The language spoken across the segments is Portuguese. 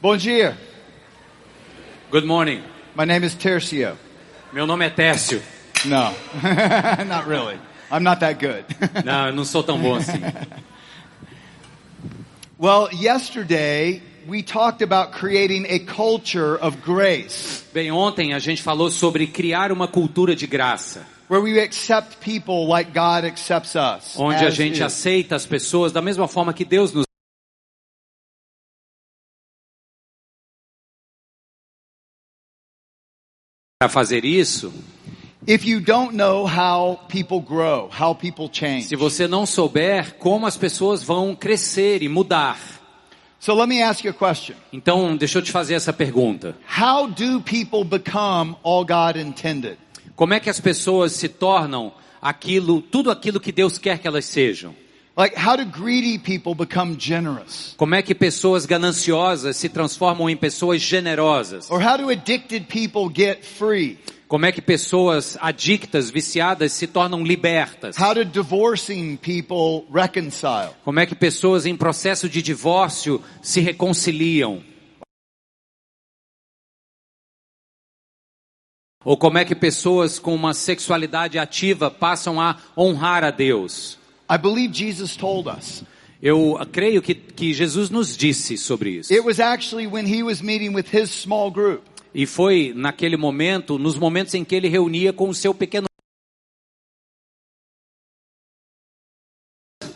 Bom dia. Good morning. My name is Tercio. Meu nome é Tércio. No, not really. I'm not that good. Não, eu não sou tão bom assim. well, yesterday we talked about creating a culture of grace Bem, ontem a gente falou sobre criar uma cultura de graça, where we accept people like God accepts us. onde a gente is. aceita as pessoas da mesma forma que Deus nos para fazer isso, If you don't know how people grow, how people change. se você não souber como as pessoas vão crescer e mudar. So let me ask you a question. Então, deixa eu te fazer essa pergunta. How do people become all God intended? Como é que as pessoas se tornam aquilo, tudo aquilo que Deus quer que elas sejam? Like how do greedy people become generous? Como é que pessoas gananciosas se transformam em pessoas generosas? Or how do addicted people get free? Como é que pessoas adictas, viciadas se tornam libertas? How do divorcing people reconcile? Como é que pessoas em processo de divórcio se reconciliam? Ou como é que pessoas com uma sexualidade ativa passam a honrar a Deus? I believe Jesus told us. Eu creio que, que Jesus nos disse sobre isso. It was actually when he was meeting with his small group. E foi naquele momento, nos momentos em que ele reunia com o seu pequeno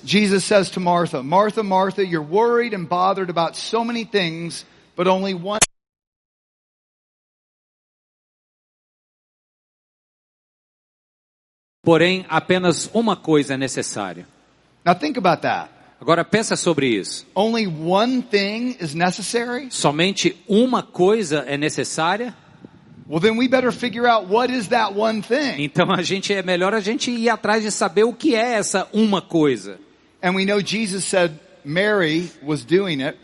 Jesus says to Martha, Martha, Martha, you're worried and bothered about so many things, but only one. Porém, apenas uma coisa é necessária. Now think about that. Agora pensa sobre isso. Only one thing is necessary? Somente uma coisa é necessária? Well, then we better figure out what is that one thing. Então a gente é melhor a gente ir atrás de saber o que é essa uma coisa. And we know Jesus said Mary was doing it.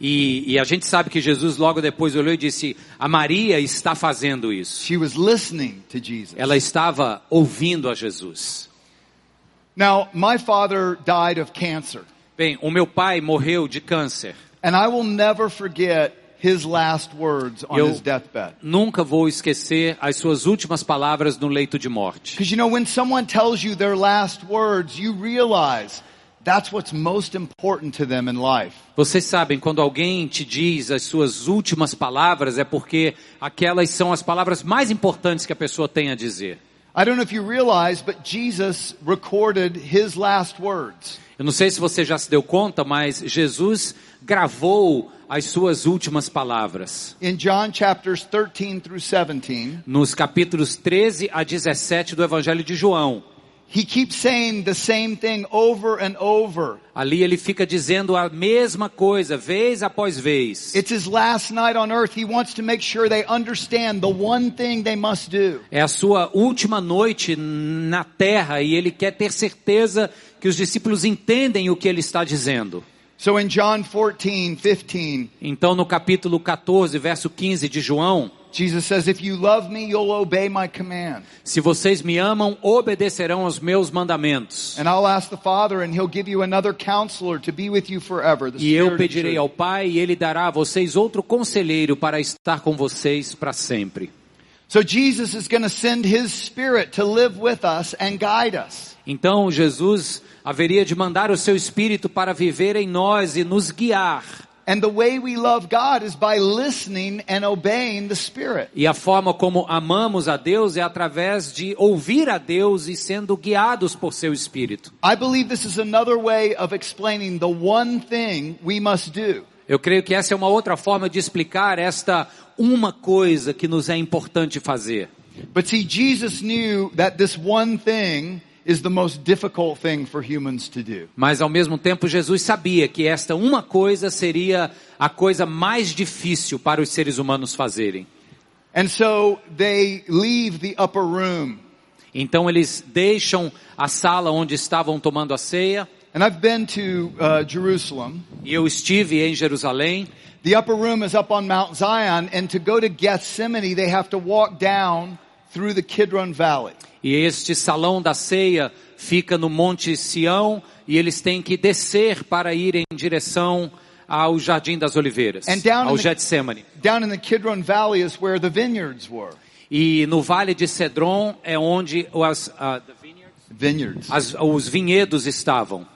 E, e a gente sabe que Jesus logo depois olhou e disse: a Maria está fazendo isso. She was listening to Jesus. Ela estava ouvindo a Jesus. Now, my father died of cancer. Bem, o meu pai morreu de câncer. And I will never forget his last words on Eu- his deathbed. Nunca vou esquecer as suas últimas palavras no leito de morte. Because you know, when someone tells you their last words, you realize that's what's most important to them in life. Vocês sabem, quando alguém te diz as suas últimas palavras, é porque aquelas são as palavras mais importantes que a pessoa tem a dizer. I don't know if you realize, but Jesus recorded his last words. Eu não sei se você já se deu conta, mas Jesus gravou as suas últimas palavras. In John chapters 13 through 17, Nos capítulos 13 a 17 do Evangelho de João. He keeps saying the same thing over and over. Ali ele fica dizendo a mesma coisa, vez após vez. It's his last night on earth. He wants to make sure they understand the one thing they must do. É a sua última noite na terra e ele quer ter certeza que os discípulos entendem o que ele está dizendo. So in John 14, 15, Então, no capítulo 14, verso 15 de João, Jesus says, If you love me, you'll obey my command. se vocês me amam, obedecerão aos meus mandamentos. And I'll ask the Father, and he'll give you another counselor to be with you forever. The E eu Spirit pedirei ao Pai e ele dará a vocês outro conselheiro para estar com vocês para sempre. So Jesus is going to send his Spirit to live with us and guide us. Então, Jesus haveria de mandar o seu espírito para viver em nós e nos guiar. And the way we love God is by listening and obeying the Spirit. E a forma como amamos a Deus é através de ouvir a Deus e sendo guiados por seu espírito. I believe this is another way of explaining the one thing we must do. Eu creio que essa é uma outra forma de explicar esta uma coisa que nos é importante fazer. But see, Jesus knew that this one thing is the most difficult thing for humans to do. Mas ao mesmo tempo Jesus sabia que esta uma coisa seria a coisa mais difícil para os seres humanos fazerem. And so they leave the upper room. Então eles deixam a sala onde estavam tomando a ceia, And I've been to uh, Jerusalem. e eu estive em Jerusalém, The upper room is up on Mount Zion, and to go to Gethsemane, they have to walk down through the Kidron Valley. e este salão da ceia fica no Monte Sião, e eles têm que descer para ir em direção ao Jardim das Oliveiras, And down in ao the- Getsemane. Down in the Kidron Valley is where the vineyards were. E no Vale de Cedron é onde as, the vineyards? Vineyards. As- os vinhedos estavam.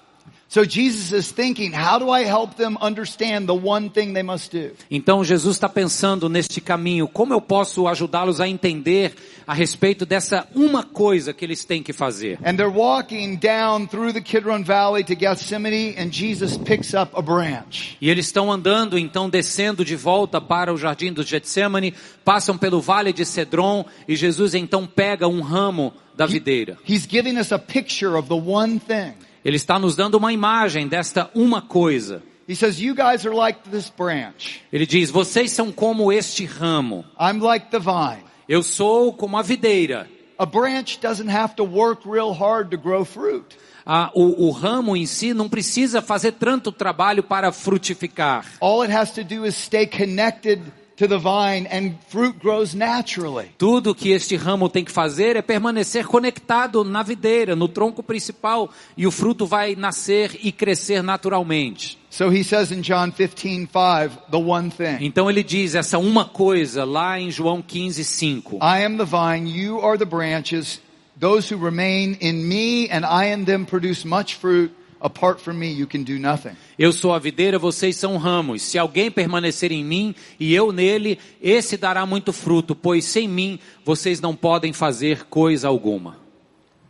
So Jesus is thinking, how do I help them understand the one thing they must do? Então Jesus está pensando neste caminho, como eu posso ajudá-los a entender a respeito dessa uma coisa que eles têm que fazer. And they're walking down through the Kidron Valley to Gethsemane and Jesus picks up a branch. E eles estão andando, então descendo de volta para o jardim do Getsemane, passam pelo vale de Cedron e Jesus então pega um ramo da videira. He's giving us a picture of the one thing. Ele está nos dando uma imagem desta uma coisa. He says, you guys are like this branch. Ele diz: "Vocês são como este ramo. I'm like the vine. Eu sou como a videira." A branch doesn't have to work real hard to grow fruit. Ah, o, o ramo em si não precisa fazer tanto trabalho para frutificar. All it has to do is stay connected to the vine and fruit grows naturally. Tudo que este ramo tem que fazer é permanecer conectado na videira, no tronco principal, e o fruto vai nascer e crescer naturalmente. So he says in John 15, 5, the one thing. Então ele diz essa uma coisa lá em João 15, 5. I am the vine, you are the branches. Those who remain in me and I in them produce much fruit. Apart from me, you can do nothing. Eu sou a videira, vocês são ramos. Se alguém permanecer em mim e eu nele, esse dará muito fruto, pois sem mim vocês não podem fazer coisa alguma.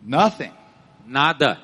Nothing. Nada.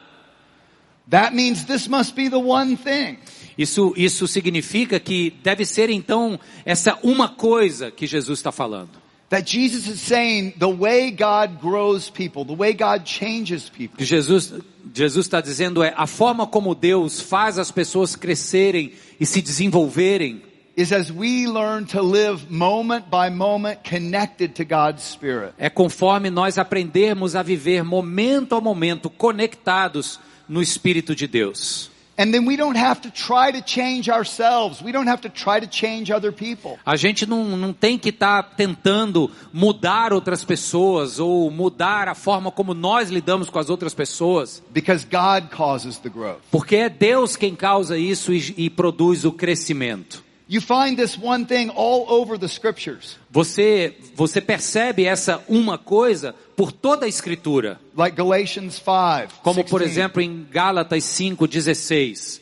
That means this must be the one thing. Isso, isso significa que deve ser então essa uma coisa que Jesus está falando. That Jesus is saying the way God grows people, the way God changes people, que Jesus Jesus está dizendo é a forma como Deus faz as pessoas crescerem e se desenvolverem is as we learn to live moment by moment connected to God's Spirit. é conforme nós aprendermos a viver momento a momento conectados no Espírito de Deus. And then we don't have to try to change ourselves. We don't have to try to change other people. A gente não, não tem que estar tentando mudar outras pessoas ou mudar a forma como nós lidamos com as outras pessoas, Because God causes the growth. porque é Deus quem causa isso e, e produz o crescimento. You find this one thing all over the scriptures. Você, você percebe essa uma coisa por toda a escritura. Like Galatians 5. Como por 16. exemplo em Gálatas 5:16.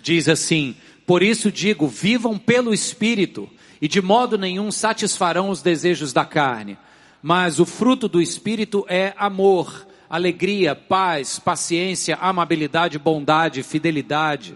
Diz assim: Por isso digo, vivam pelo espírito, e de modo nenhum satisfarão os desejos da carne. Mas o fruto do espírito é amor, alegria, paz, paciência, amabilidade, bondade, fidelidade.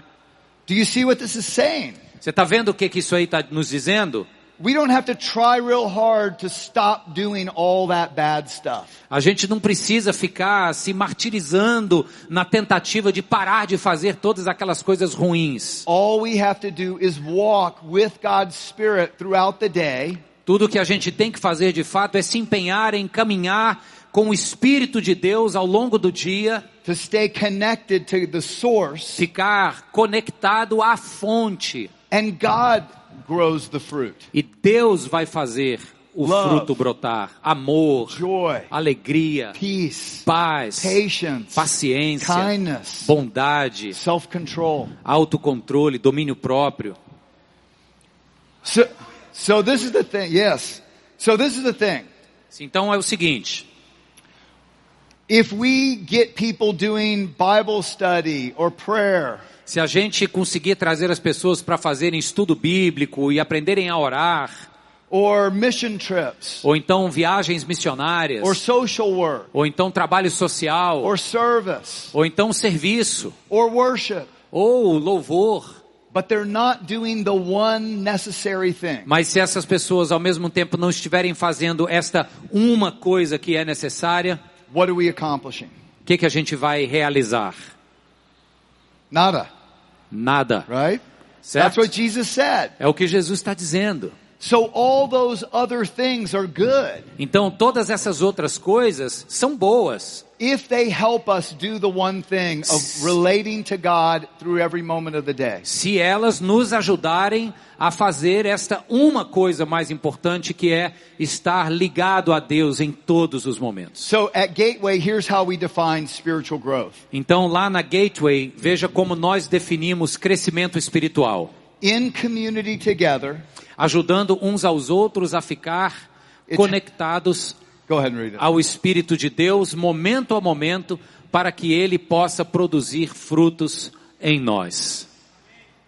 Do you see what this is saying? Você está vendo o que, que isso aí está nos dizendo? We don't have to try real hard to stop doing all that bad stuff. A gente não precisa ficar se martirizando na tentativa de parar de fazer todas aquelas coisas ruins. All we have to do is walk with God's Spirit throughout the day Tudo que a gente tem que fazer de fato é se empenhar em caminhar com o Espírito de Deus ao longo do dia, to stay connected to the source ficar conectado à fonte. And God grows the fruit. E Deus vai fazer o Love. fruto brotar. Amor, Joy, alegria, peace, paz, patience, paciência, kindness, bondade, self-control. autocontrole, domínio próprio. So, so this is the thing. Yes. So this is the thing. Então é o seguinte, If we get people doing Bible study or prayer, se a gente conseguir trazer as pessoas para fazerem estudo bíblico e aprenderem a orar, or mission trips, ou então viagens missionárias, or social work, ou então trabalho social, or service, ou então serviço, or worship, ou louvor. but they're not doing the one necessary thing. Mas se essas pessoas ao mesmo tempo não estiverem fazendo esta uma coisa que é necessária, o que, que a gente vai realizar? Nada, Nada. right? That's Certo? what Jesus said. É o que Jesus está dizendo. So all those other things are good Então todas essas outras coisas são boas. If they help us do the one thing of relating to God through every moment of the day. se elas nos ajudarem a fazer esta uma coisa mais importante que é estar ligado a Deus em todos os momentos. So at Gateway, here's how we define spiritual growth. Então lá na Gateway, veja como nós definimos crescimento espiritual. in community together. ajudando uns aos outros a ficar conectados Ao Espírito de Deus, momento a momento, para que ele possa produzir frutos em nós.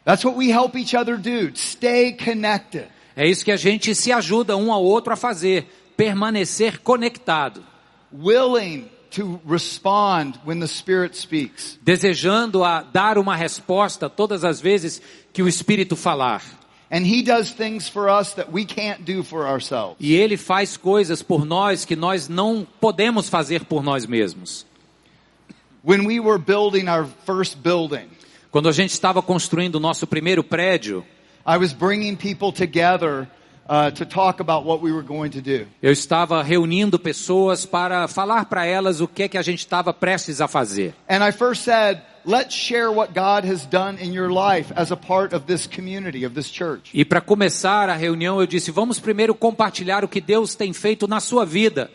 That's what we help each other do. Stay connected. É isso que a gente se ajuda um ao outro a fazer, permanecer conectado, Willing to respond when the Spirit speaks. desejando a dar uma resposta todas as vezes que o Espírito falar. And He does things for us that we can't do for ourselves. E ele faz coisas por nós que nós não podemos fazer por nós mesmos. When we were building our first building, Quando a gente estava construindo o nosso primeiro prédio, I was bringing people together to talk about what we were going to do. Eu estava reunindo pessoas para falar para elas o que é que a gente estava prestes a fazer. And I first said, let's share what God has done in your life as a part of this community, of this church. E para começar a reunião, eu disse: vamos primeiro compartilhar o que Deus tem feito na sua vida,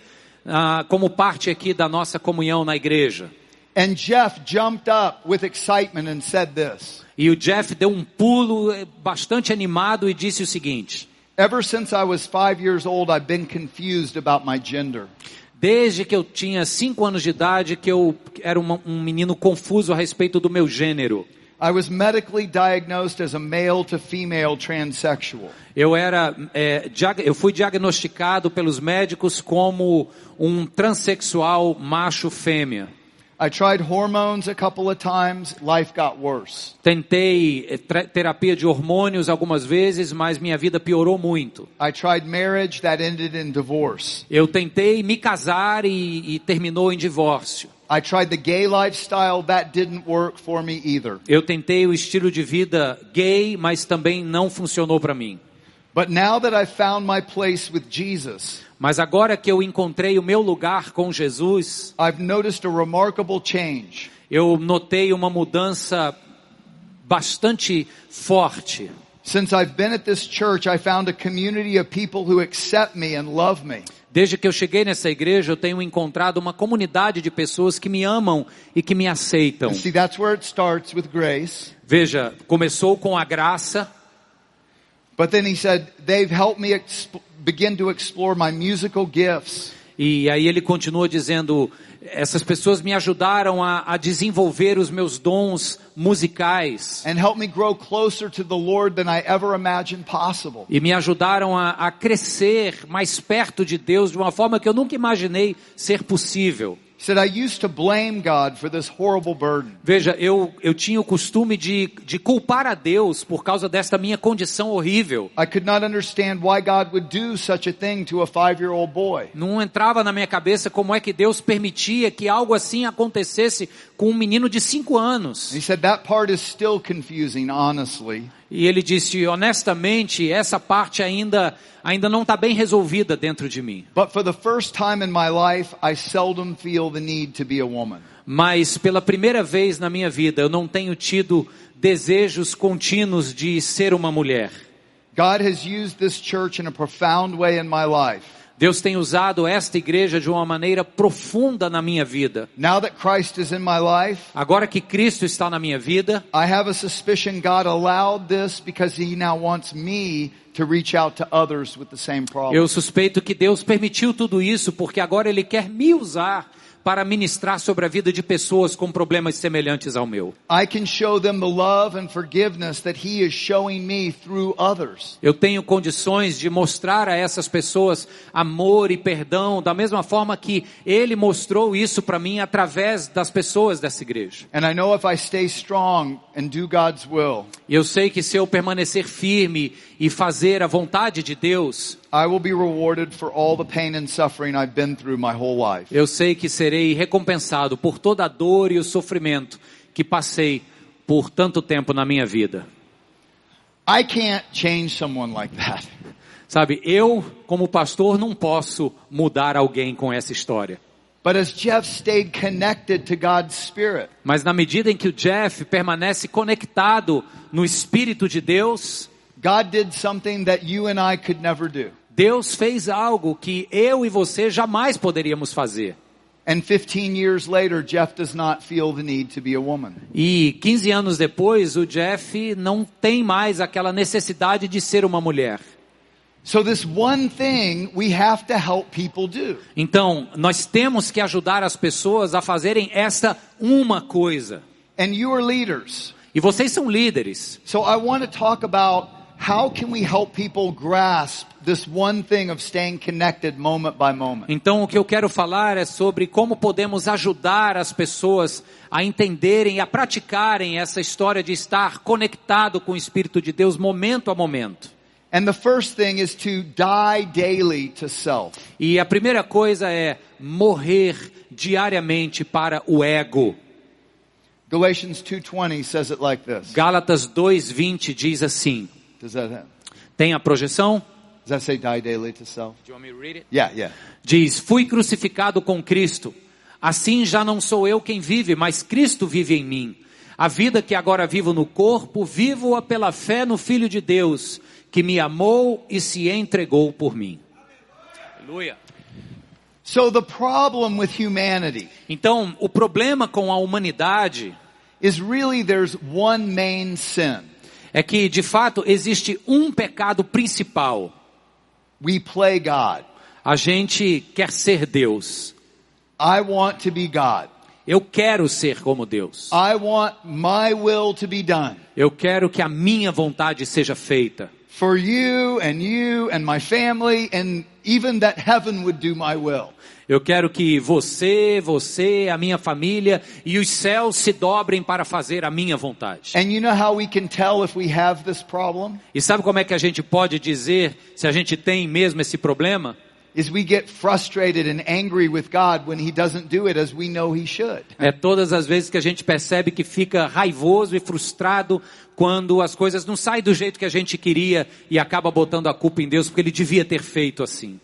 ah, como parte aqui da nossa comunhão na igreja. And Jeff jumped up with excitement and said this. E o Jeff deu um pulo eh, bastante animado e disse o seguinte: Ever since I was five years old, I've been confused about my gender. Desde que eu tinha cinco anos de idade, que eu era uma- um menino confuso a respeito do meu gênero. I was medically diagnosed as a male to female transsexual. Eu era, é, eu fui diagnosticado pelos médicos como um transexual macho-fêmea. I tried hormones a couple of times. Life got worse. Tentei eh, terapia de hormônios algumas vezes, mas minha vida piorou muito. I tried marriage that ended in divorce. Eu tentei me casar e, e terminou em divórcio. I tried the gay lifestyle. That didn't work for me either. Eu tentei o estilo de vida gay, mas também não funcionou para mim. But now that I've found my place with Jesus, Mas agora que eu encontrei o meu lugar com Jesus, I've noticed a remarkable change. eu notei uma mudança bastante forte. Since I've been at this church, I found a community of people who accept me and love me. Desde que eu cheguei nessa igreja, eu tenho encontrado uma comunidade de pessoas que me amam e que me aceitam. Veja, começou com a graça, But then he said, they've helped me begin to explore my musical gifts. e aí ele continua dizendo: essas pessoas me ajudaram a, a desenvolver os meus dons musicais me grow closer to the Lord than I ever imagined possible. e me ajudaram a, a crescer mais perto de Deus de uma forma que eu nunca imaginei ser possível. He said, I used to blame God for this horrible burden. Veja, eu, eu tinha o costume de, de culpar a Deus por causa desta minha condição horrível. I could not understand why God would do such a thing to a five-year-old boy. Não entrava na minha cabeça como é que Deus permitia que algo assim acontecesse com um menino de cinco anos. And he said, that part is still confusing, honestly. E ele disse, honestamente, essa parte ainda, ainda não está bem resolvida dentro de mim. But for the first time in my life, I seldom feel the need to be a woman. Mas pela primeira vez na minha vida, eu não tenho tido desejos contínuos de ser uma mulher. God has used this church in a profound way in my life. Deus tem usado esta igreja de uma maneira profunda na minha vida. Now that Christ is in my life, Agora que Cristo está na minha vida, I have a suspicion God allowed this because He now wants me to reach out to others with the same problem. eu suspeito que Deus permitiu tudo isso porque agora Ele quer me usar para ministrar sobre a vida de pessoas com problemas semelhantes ao meu. I can show them the love and forgiveness that He is showing me through others. Eu tenho condições de mostrar a essas pessoas amor e perdão da mesma forma que Ele mostrou isso para mim através das pessoas dessa igreja. And I know if I stay strong and do God's will, E eu sei que se eu permanecer firme e fazer a vontade de Deus, I will be rewarded for all the pain and suffering I've been through my whole life. eu sei que serei recompensado por toda a dor e o sofrimento que passei por tanto tempo na minha vida. I can't change someone like that. Sabe, eu, como pastor, não posso mudar alguém com essa história. But as Jeff stayed connected to God's Spirit, Mas na medida em que o Jeff permanece conectado no Espírito de Deus, God did something that you and I could never do. Deus fez algo que eu e você jamais poderíamos fazer. And 15 years later, Jeff does not feel the need to be a woman. E 15 anos depois, o Jeff não tem mais aquela necessidade de ser uma mulher. So this one thing we have to help people do. Então, nós temos que ajudar as pessoas a fazerem essa uma coisa. And you are leaders. E vocês são líderes. So I want to talk about how can we help people grasp this one thing of staying connected moment by moment. Então, o que eu quero falar é sobre como podemos ajudar as pessoas a entenderem e a praticarem essa história de estar conectado com o Espírito de Deus momento a momento. And the first thing is to die daily to self. E a primeira coisa é morrer diariamente para o ego. Galatians 2:20 says it like this. Gálatas 2:20 diz assim. Does that Tem a projeção? does that say die daily to self? Yeah, yeah. Diz: Fui crucificado com Cristo. Assim já não sou eu quem vive, mas Cristo vive em mim. A vida que agora vivo no corpo, vivo-a pela fé no Filho de Deus, que me amou e se entregou por mim. Aleluia. So the problem with humanity Então, o problema com a humanidade is really there's one main sin. É que, de fato, existe um pecado principal. We play God. A gente quer ser Deus. I want to be God. Eu quero ser como Deus. I want my will to be done. Eu quero que a minha vontade seja feita. For you and you and my family and even that heaven would do my will. Eu quero que você, você, a minha família e os céus se dobrem para fazer a minha vontade. And you know how we can tell if we have this problem? E sabe como é que a gente pode dizer se a gente tem mesmo esse problema? Is we get frustrated and angry with God when he doesn't do it as we know he should. É todas as vezes que a gente percebe que fica raivoso e frustrado quando as coisas não saem do jeito que a gente queria e acaba botando a culpa em Deus porque ele devia ter feito assim.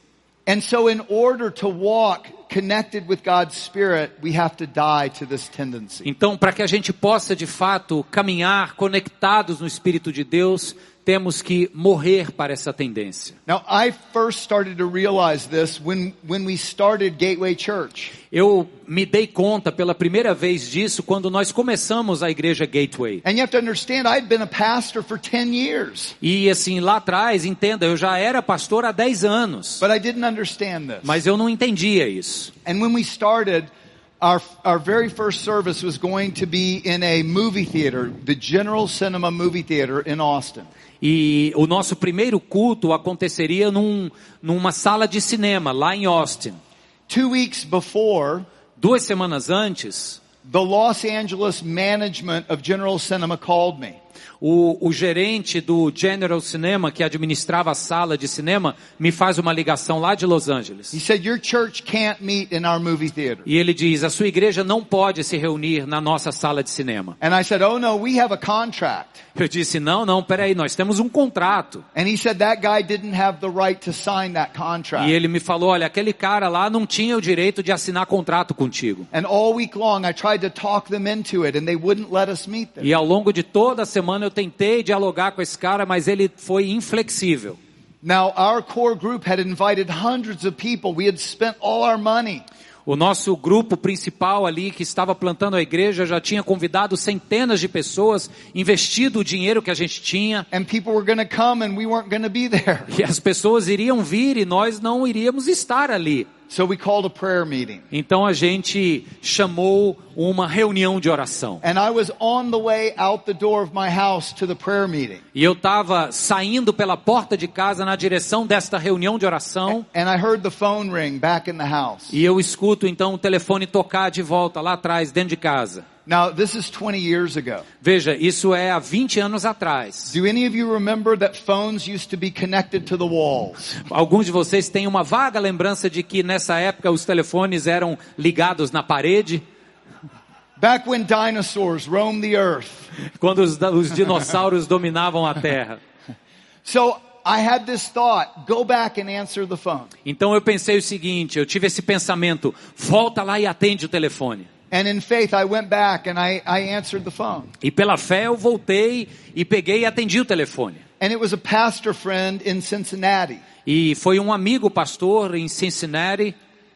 And so in order to walk connected with God's Spirit, we have to die to this tendency. Então, para que a gente possa de fato caminhar conectados no Espírito de Deus, temos que morrer para essa tendência. Now, I first started to realize this when, when we started Gateway Church. Eu me dei conta pela primeira vez disso quando nós começamos a igreja Gateway. And you have to understand, I'd been a pastor for 10 years, E assim, lá atrás, entenda, eu já era pastor há 10 anos, but I didn't understand this. mas eu não entendia isso. And when we started, our, our very first service was going to be in a movie theater, the General Cinema Movie Theater in Austin. E o nosso primeiro culto aconteceria num, numa sala de cinema lá em Austin. Two weeks before, Duas semanas antes, the Los Angeles management of General Cinema called me. O, o gerente do General Cinema, que administrava a sala de cinema, me faz uma ligação lá de Los Angeles. He said, your church can't meet in our movie theater. E ele diz: a sua igreja não pode se reunir na nossa sala de cinema. And I said, oh no, we have a contract. Eu disse: não, não, peraí, nós temos um contrato. Said right contract. E ele me falou: olha, aquele cara lá não tinha o direito de assinar contrato contigo. And all week long I tried to talk them into it and they wouldn't let us meet them. E ao longo de toda a semana eu tentei dialogar com esse cara, mas ele foi inflexível. Now our core group had invited hundreds of people. We had spent all our money. O nosso grupo principal ali que estava plantando a igreja já tinha convidado centenas de pessoas, investido o dinheiro que a gente tinha, And people were going to come and we weren't going to be there. e as pessoas iriam vir e nós não iríamos estar ali. So we called a prayer meeting. Então a gente chamou uma reunião de oração. And I was on the way out the door of my house to the prayer meeting. E eu estava saindo pela porta de casa na direção desta reunião de oração. And I heard the phone ring back in the house. E eu escuto então o telefone tocar de volta lá atrás, dentro de casa. Now, this is 20 years ago. Veja, isso é há 20 anos atrás. Do any of you remember that phones used to be connected to the walls? Alguns de vocês têm uma vaga lembrança de que nessa época os telefones eram ligados na parede, Back when dinosaurs roamed the earth. quando os, os dinossauros dominavam a Terra. So I had this thought, go back and answer the phone. Então eu pensei o seguinte, eu tive esse pensamento, volta lá e atende o telefone. And in faith, I went back and I, I answered the phone. E pela fé eu voltei e peguei e atendi o telefone. And it was a pastor friend in Cincinnati. E foi um amigo pastor em Cincinnati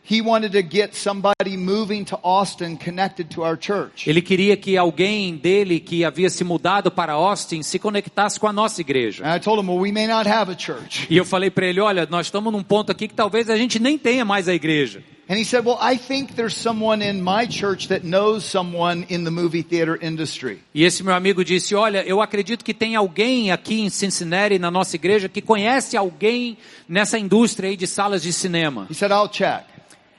he wanted to get somebody moving to Austin connected to our church. Ele queria que alguém dele que havia se mudado para Austin se conectasse com a nossa igreja. And I told him, well, we may not have a church. E eu falei para ele, olha, nós estamos num ponto aqui que talvez a gente nem tenha mais a igreja. And he said, well, I think there's someone in my church that knows someone in the movie theater industry. E esse meu amigo disse, olha, eu acredito que tem alguém aqui em Cincinnati, na nossa igreja, que conhece alguém nessa indústria aí de salas de cinema. He said, I'll check.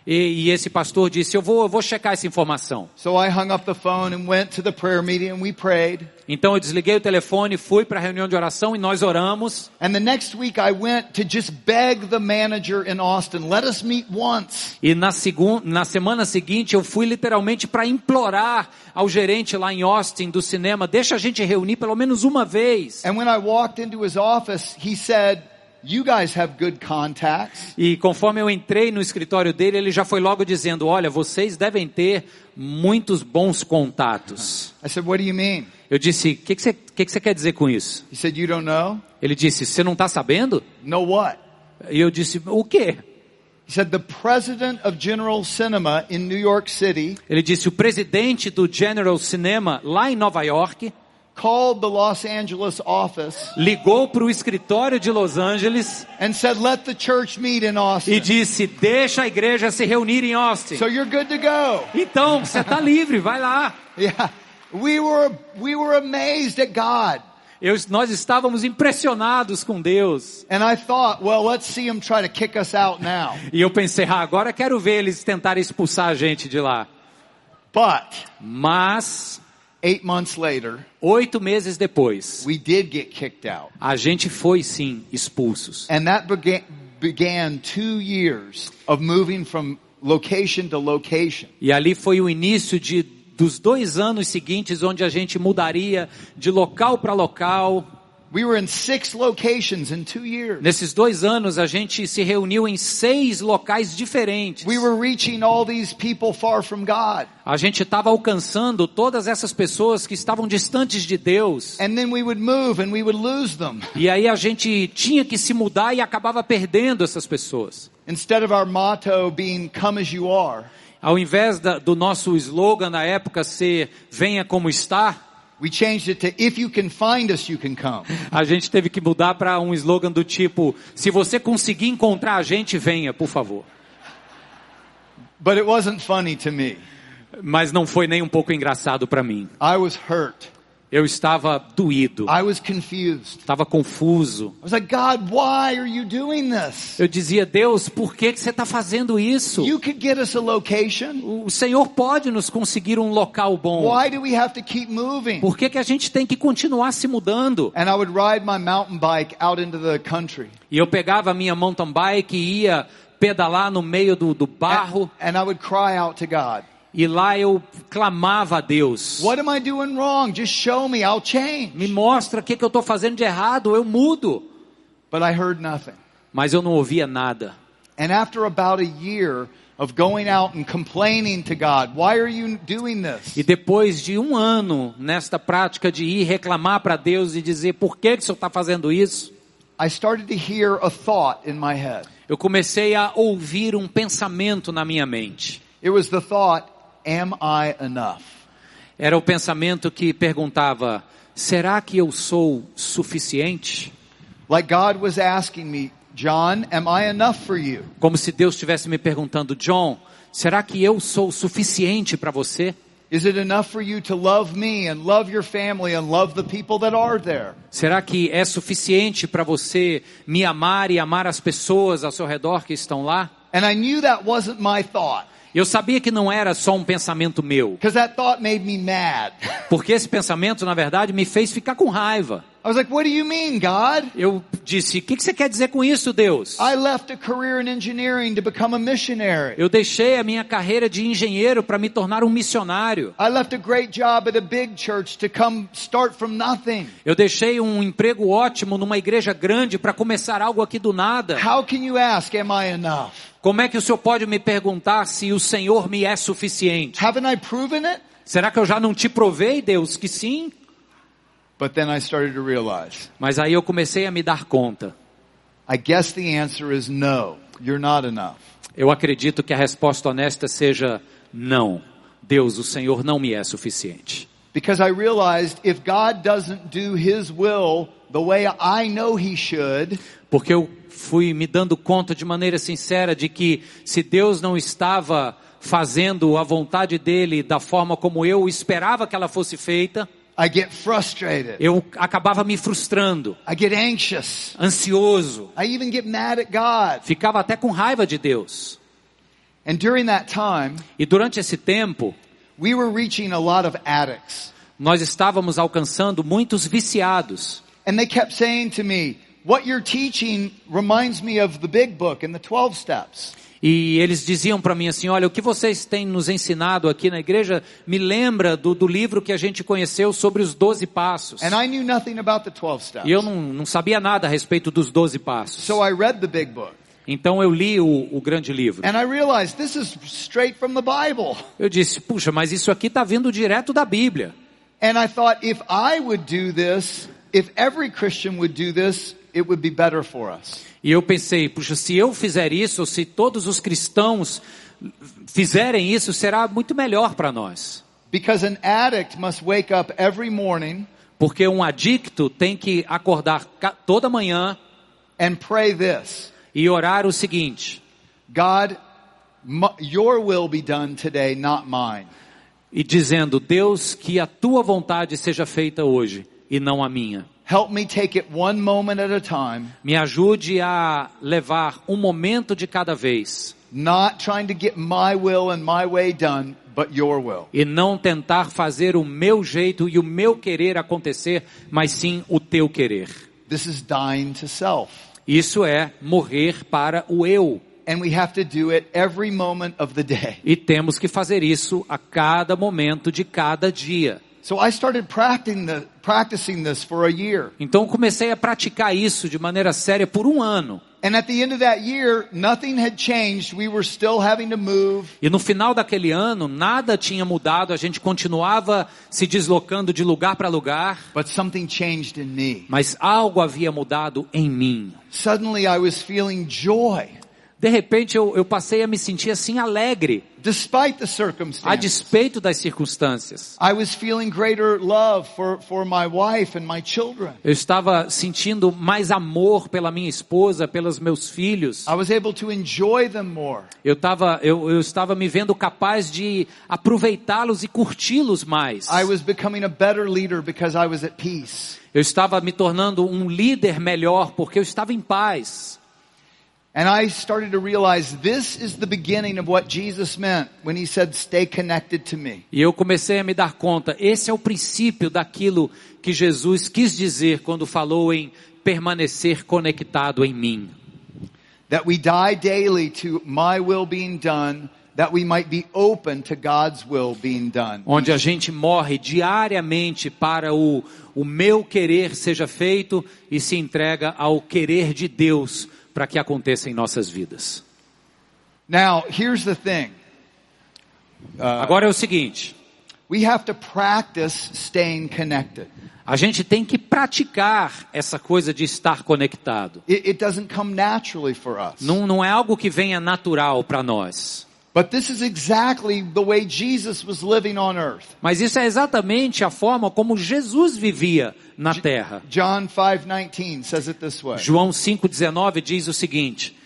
E, e esse pastor disse, eu vou, eu vou checar essa informação. So I hung up the phone and went to the prayer meeting and we prayed. Então eu desliguei o telefone, fui para a reunião de oração e nós oramos. And the next week I went to just beg the manager in Austin, let us meet once. E na, segun, na semana seguinte eu fui literalmente para implorar ao gerente lá em Austin do cinema, deixa a gente reunir pelo menos uma vez. And when I walked into his office, he said, you guys have good contacts. E conforme eu entrei no escritório dele, ele já foi logo dizendo, olha, vocês devem ter muitos bons contatos. I said, what do you mean? Eu disse, o que, que, você, que, quer dizer com isso? He said, you don't know? Ele disse, você não está sabendo? Know what? E eu disse, o quê? Ele disse, o presidente do General Cinema lá em Nova York called the Los Angeles office ligou para o escritório de Los Angeles and said, let the church meet in e Austin. disse, deixa a igreja se reunir em Austin. So you're good to go. Então, você está livre, vai lá. Yeah. We were, we were amazed at God. Eu, nós estávamos impressionados com Deus. And I thought, well, let's see him try to kick us out now. E eu pensei, ah, agora quero ver eles tentarem expulsar a gente de lá. But Mas, eight months later, oito meses depois, we did get kicked out. a gente foi sim expulsos. And that began, began two years of moving from location to location. E ali foi o início de, dos dois anos seguintes, onde a gente mudaria de local para local. We were in six locations in two years. Nesses dois anos, a gente se reuniu em seis locais diferentes. We were reaching all these people far from God. A gente estava alcançando todas essas pessoas que estavam distantes de Deus. And then we would move and we would lose them. E aí a gente tinha que se mudar e acabava perdendo essas pessoas. Instead of our motto being come as you are, Ao invés da, do nosso slogan na época ser venha como está, we changed it to if you can find us, you can come. a gente teve que mudar para um slogan do tipo se você conseguir encontrar a gente, venha, por favor. But it wasn't funny to me. Mas não foi nem um pouco engraçado para mim. I was hurt. Eu estava doído, I was confused. estava confuso. I was like, God, why are you doing this? Eu dizia, Deus, por que, que você está fazendo isso? You could get us a location. O Senhor pode nos conseguir um local bom. Why do we have to keep moving? Por que, que a gente tem que continuar se mudando? And I would ride my mountain bike out into the country. E eu pegava a minha mountain bike e ia pedalar no meio do, do barro. And I would cry out to God. E lá eu clamava a Deus. What am I doing wrong? Just show me. I'll change. Me mostra o que, que eu estou fazendo de errado, eu mudo. But I heard nothing. Mas eu não ouvia nada. And after about a year of going out and complaining to God, why are you doing this? E depois de um ano nesta prática de ir reclamar para Deus e dizer por que, que o Senhor está fazendo isso, I started to hear a thought in my head. eu comecei a ouvir um pensamento na minha mente. It was the thought, am I enough? Era o pensamento que perguntava: será que eu sou suficiente? Like God was asking me, John, am I enough for you? Como se Deus estivesse me perguntando: John, será que eu sou suficiente para você? Is it enough for you to love me and love your family and love the people that are there? Será que é suficiente para você me amar e amar as pessoas ao seu redor que estão lá? And I knew that wasn't my thought. Eu sabia que não era só um pensamento meu, Because that thought made me mad. porque esse pensamento, na verdade, me fez ficar com raiva. I was like, what do you mean, God? Eu disse: O que, que você quer dizer com isso, Deus? I left a career in engineering to become a missionary. Eu deixei a minha carreira de engenheiro para me tornar um missionário. I left a great job at a big church to come start from nothing. Eu deixei um emprego ótimo numa igreja grande para começar algo aqui do nada. How can you ask, am I enough? Como é que o senhor pode me perguntar se o Senhor me é suficiente? Haven't I proven it? Será que eu já não te provei, Deus, que sim? But then I started to realize, Mas aí eu comecei a me dar conta. I guess the answer is no, you're not enough. Eu acredito que a resposta honesta seja não. Deus, o Senhor não me é suficiente. Because I realized if God doesn't do His will the way I know He should, Porque eu fui me dando conta de maneira sincera de que se Deus não estava fazendo a vontade dele da forma como eu esperava que ela fosse feita. Eu acabava me frustrando, I get anxious. ansioso, I even get mad at God. ficava até com raiva de Deus. And during that time, E durante esse tempo, we were reaching a lot of addicts. nós estávamos alcançando muitos viciados. And they kept saying to me, what you're teaching reminds me of the big book and the 12 steps. E eles diziam para mim assim: olha, o que vocês têm nos ensinado aqui na igreja me lembra do, do livro que a gente conheceu sobre os 12 passos. And I knew nothing about the 12 steps. E eu não, não sabia nada a respeito dos 12 passos. So I read the big book. Então eu li o, o grande livro. Realized this is straight from the Bible. Eu disse, puxa, mas isso aqui está vindo direto da Bíblia. And I thought if I would do this, if every Christian would do this, it would be better for us. E eu pensei, puxa, se eu fizer isso, se todos os cristãos fizerem isso, será muito melhor para nós. Because an addict must wake up every morning Porque um adicto tem que acordar toda manhã and pray this. e orar o seguinte: God, your will be done today, not mine. e dizendo, Deus, que a tua vontade seja feita hoje e não a minha. Help me take it one moment at a time, Me ajude a levar um momento de cada vez not trying to get my will and my way done, but your will. e não tentar fazer o meu jeito e o meu querer acontecer, mas sim o teu querer. This is dying to self. Isso é morrer para o eu. And we have to do it every moment of the day. E temos que fazer isso a cada momento de cada dia. So I started practicing, the, practicing this for a year. Então comecei a praticar isso de maneira séria por um ano. And at the end of that year, nothing had changed. We were still having to move. E no final daquele ano, nada tinha mudado, a gente continuava se deslocando de lugar para lugar, But something changed in me. mas algo havia mudado em mim. Suddenly I was feeling joy De repente eu, eu passei a me sentir assim alegre, despite the a despeito das circunstâncias. I was feeling greater love for, for my wife and my children. Eu estava sentindo mais amor pela minha esposa, pelos meus filhos. I was able to enjoy them more. Eu, tava, eu, eu estava me vendo capaz de aproveitá-los e curti-los mais. I was becoming a better leader because I was at peace. Eu estava me tornando um líder melhor porque eu estava em paz. And I started to realize this is the beginning of what Jesus meant when he said, stay connected to me. E eu comecei a me dar conta, esse é o princípio daquilo que Jesus quis dizer quando falou em permanecer conectado em mim. That we die daily to my will being done, that we might be open to God's will being done. Onde a gente morre diariamente para o, o meu querer seja feito e se entrega ao querer de Deus para que aconteça em nossas vidas. Now, here's the thing. Agora é o seguinte, We have to practice staying connected. a gente tem que praticar essa coisa de estar conectado. It, it doesn't come naturally for us. Não, não é algo que venha natural para nós. But this is exactly the way Jesus was living on earth. Mas isso é exatamente a forma como Jesus vivia na terra. John 5:19 says it this way. João 5,19 diz o seguinte: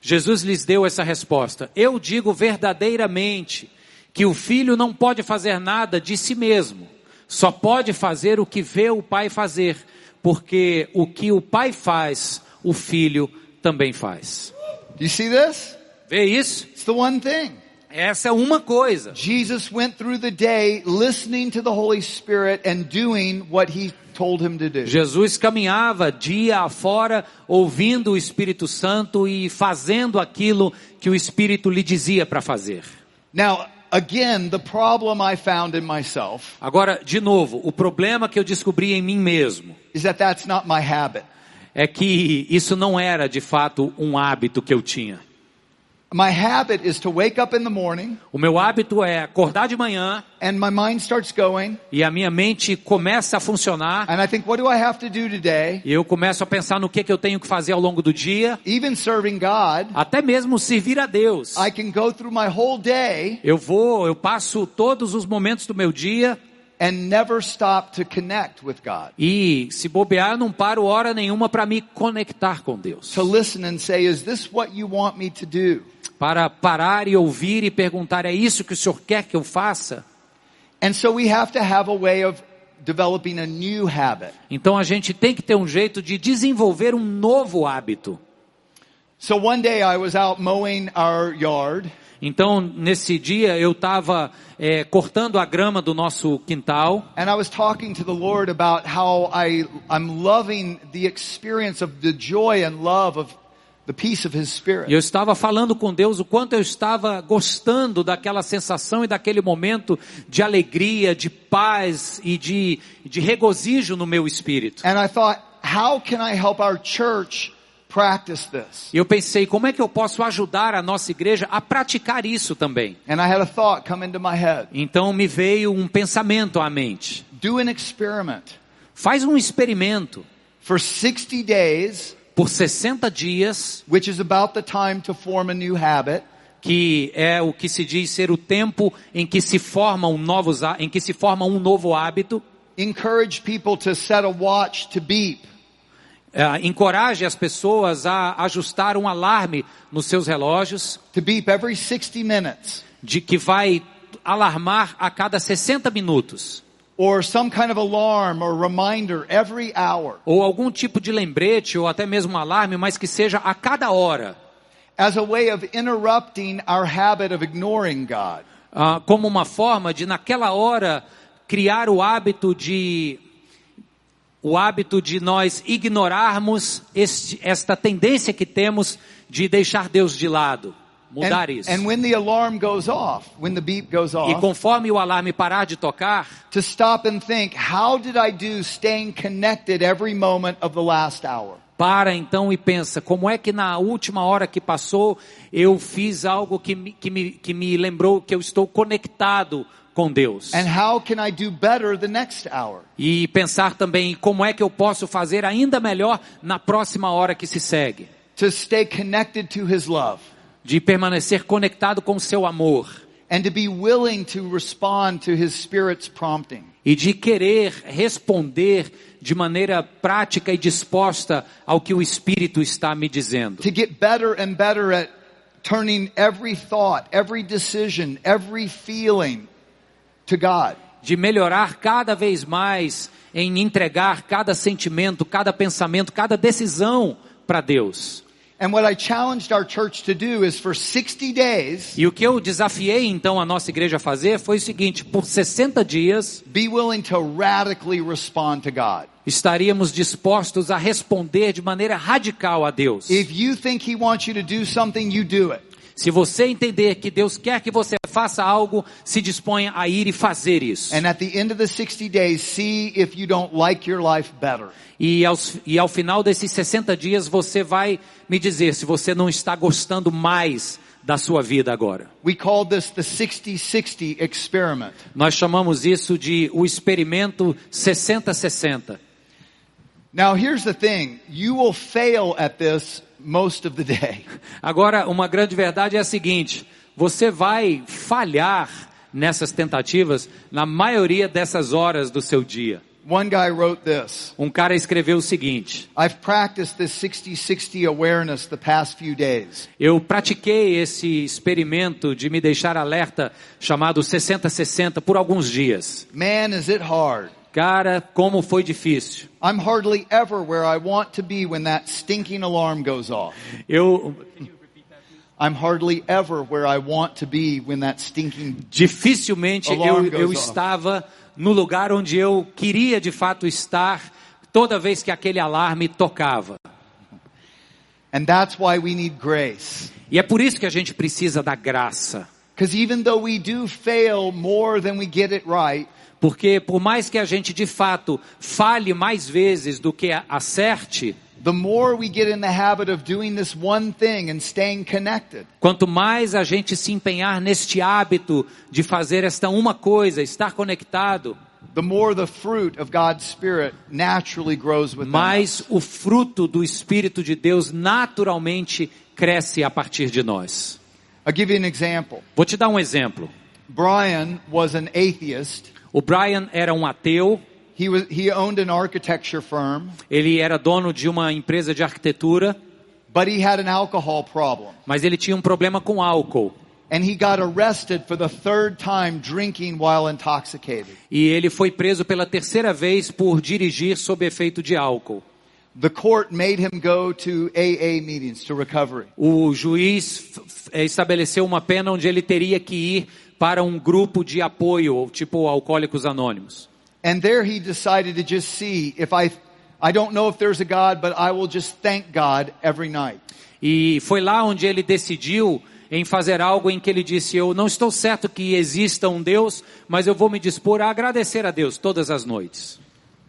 Jesus lhes deu essa resposta: Eu digo verdadeiramente que o filho não pode fazer nada de si mesmo, só pode fazer o que vê o pai fazer, porque o que o pai faz, o filho também faz. You see this? Vê isso? It's the one thing. Essa é uma coisa. Jesus went through the day listening to the Holy Spirit and doing what he told him to do. Jesus caminhava dia afora ouvindo o Espírito Santo e fazendo aquilo que o Espírito lhe dizia para fazer. Now, again, the problem I found in myself Agora, de novo, o problema que eu descobri em mim mesmo is that that's not my habit. é que isso não era de fato um hábito que eu tinha. My habit is to wake up in the morning O meu hábito é acordar de manhã and my mind starts going e a minha mente começa a funcionar and I think, what do I have to do today? e eu começo a pensar no que, que eu tenho que fazer ao longo do dia, Even serving God, até mesmo servir a Deus. I can go through my whole day Eu vou, eu passo todos os momentos do meu dia and never stop to connect with God. e, se bobear, não paro hora nenhuma para me conectar com Deus. To listen and say, is this what you want me to do? Para parar e ouvir e perguntar, é isso que o Senhor quer que eu faça? And so we have to have a way of developing a new habit. Então a gente tem que ter um jeito de desenvolver um novo hábito. So one day I was out mowing our yard Então, nesse dia, eu estava cortando a grama do nosso quintal e eu estava falando com Deus o quanto eu estava gostando daquela sensação e daquele momento de alegria, de paz e de, de regozijo no meu espírito. And I thought, how can I help our church practice this? E eu pensei, como é que eu posso ajudar a nossa igreja a praticar isso também? Então me veio um pensamento à mente. Do an experiment. Faz um experimento For 60 days, por 60 dias, which is about the time to form a new habit, que é o que se diz ser o tempo em que se formam novos, há- em que se forma um novo hábito. encourage people to set a watch to beep. É, encoraje as pessoas a ajustar um alarme nos seus relógios, To beep every 60 minutes. de que vai alarmar a cada 60 minutos, Or some kind of alarm or reminder every hour. ou algum tipo de lembrete, ou até mesmo um alarme, mas que seja a cada hora, As a way of interrupting our habit of ignoring God. ah, como uma forma de naquela hora criar o hábito de o hábito de nós ignorarmos este, esta tendência que temos de deixar Deus de lado, mudar And, isso. and when the alarm goes off, when the beep goes E off, conforme o alarme parar de tocar, to stop and think, how did I do staying connected every moment of the last hour? para então e pensa, como é que na última hora que passou eu fiz algo que me, que me, que me lembrou que eu estou conectado com Deus? And how can I do better the next hour? E pensar também como é que eu posso fazer ainda melhor na próxima hora que se segue. To stay connected to His love. De permanecer conectado com o seu amor. And to be willing to respond to His Spirit's prompting. E de querer responder de maneira prática e disposta ao que o Espírito está me dizendo. To get better and better at turning every thought, every decision, every feeling to God. de melhorar cada vez mais em entregar cada sentimento, cada pensamento, cada decisão para Deus. And what I challenged our church to do is for 60 days, E o que eu desafiei então a nossa igreja a fazer foi o seguinte: por 60 dias be willing to radically respond to God. estaríamos dispostos a responder de maneira radical a Deus. If you think He wants you to do something, you do it. Se você entender que Deus quer que você faça algo, se disponha a ir e fazer isso. And at the end of the 60 days, see if you don't like your life better. E, aos, e ao final desses 60 dias você vai me dizer se você não está gostando mais da sua vida agora. We call this the 60-60 experiment. Nós chamamos isso de o experimento 60-60. Now here's the thing, you will fail at this most of the day. Agora, uma grande verdade é a seguinte: você vai falhar nessas tentativas na maioria dessas horas do seu dia. One guy wrote this, Um cara escreveu o seguinte: I've practiced this 60-60 awareness the past few days. Eu pratiquei esse experimento de me deixar alerta chamado 60-60 por alguns dias. Man, is it hard. Cara, como foi difícil. I'm hardly ever where I want to be when that stinking alarm goes off. Eu I'm hardly ever where I want to be when that stinking dificilmente eu, eu estava no lugar onde eu queria de fato estar toda vez que aquele alarme tocava. and that's why we need grace. E é por isso que a gente precisa da graça. Because even though we do fail more than we get it right, Porque por mais que a gente de fato falhe mais vezes do que acerte, the more we get in the habit of doing this one thing and staying connected, Quanto mais a gente se empenhar neste hábito de fazer esta uma coisa, estar conectado, the more the fruit of God's Spirit naturally grows within mais o fruto do Espírito de Deus naturalmente cresce a partir de nós. I'll give you an example. Vou te dar um exemplo. Brian was an atheist. O Brian era um ateu, He was he owned an architecture firm, ele era dono de uma empresa de arquitetura, but he had an alcohol problem. mas ele tinha um problema com álcool. And he got arrested for the third time drinking while intoxicated. E ele foi preso pela terceira vez por dirigir sob efeito de álcool. The court made him go to AA meetings to recovery. O juiz eh, estabeleceu uma pena onde ele teria que ir para um grupo de apoio, tipo Alcoólicos Anônimos. And there he decided to just see if I I don't know if there's a God, but I will just thank God every night. E foi lá onde ele decidiu em fazer algo em que ele disse: Eu não estou certo que exista um Deus, mas eu vou me dispor a agradecer a Deus todas as noites.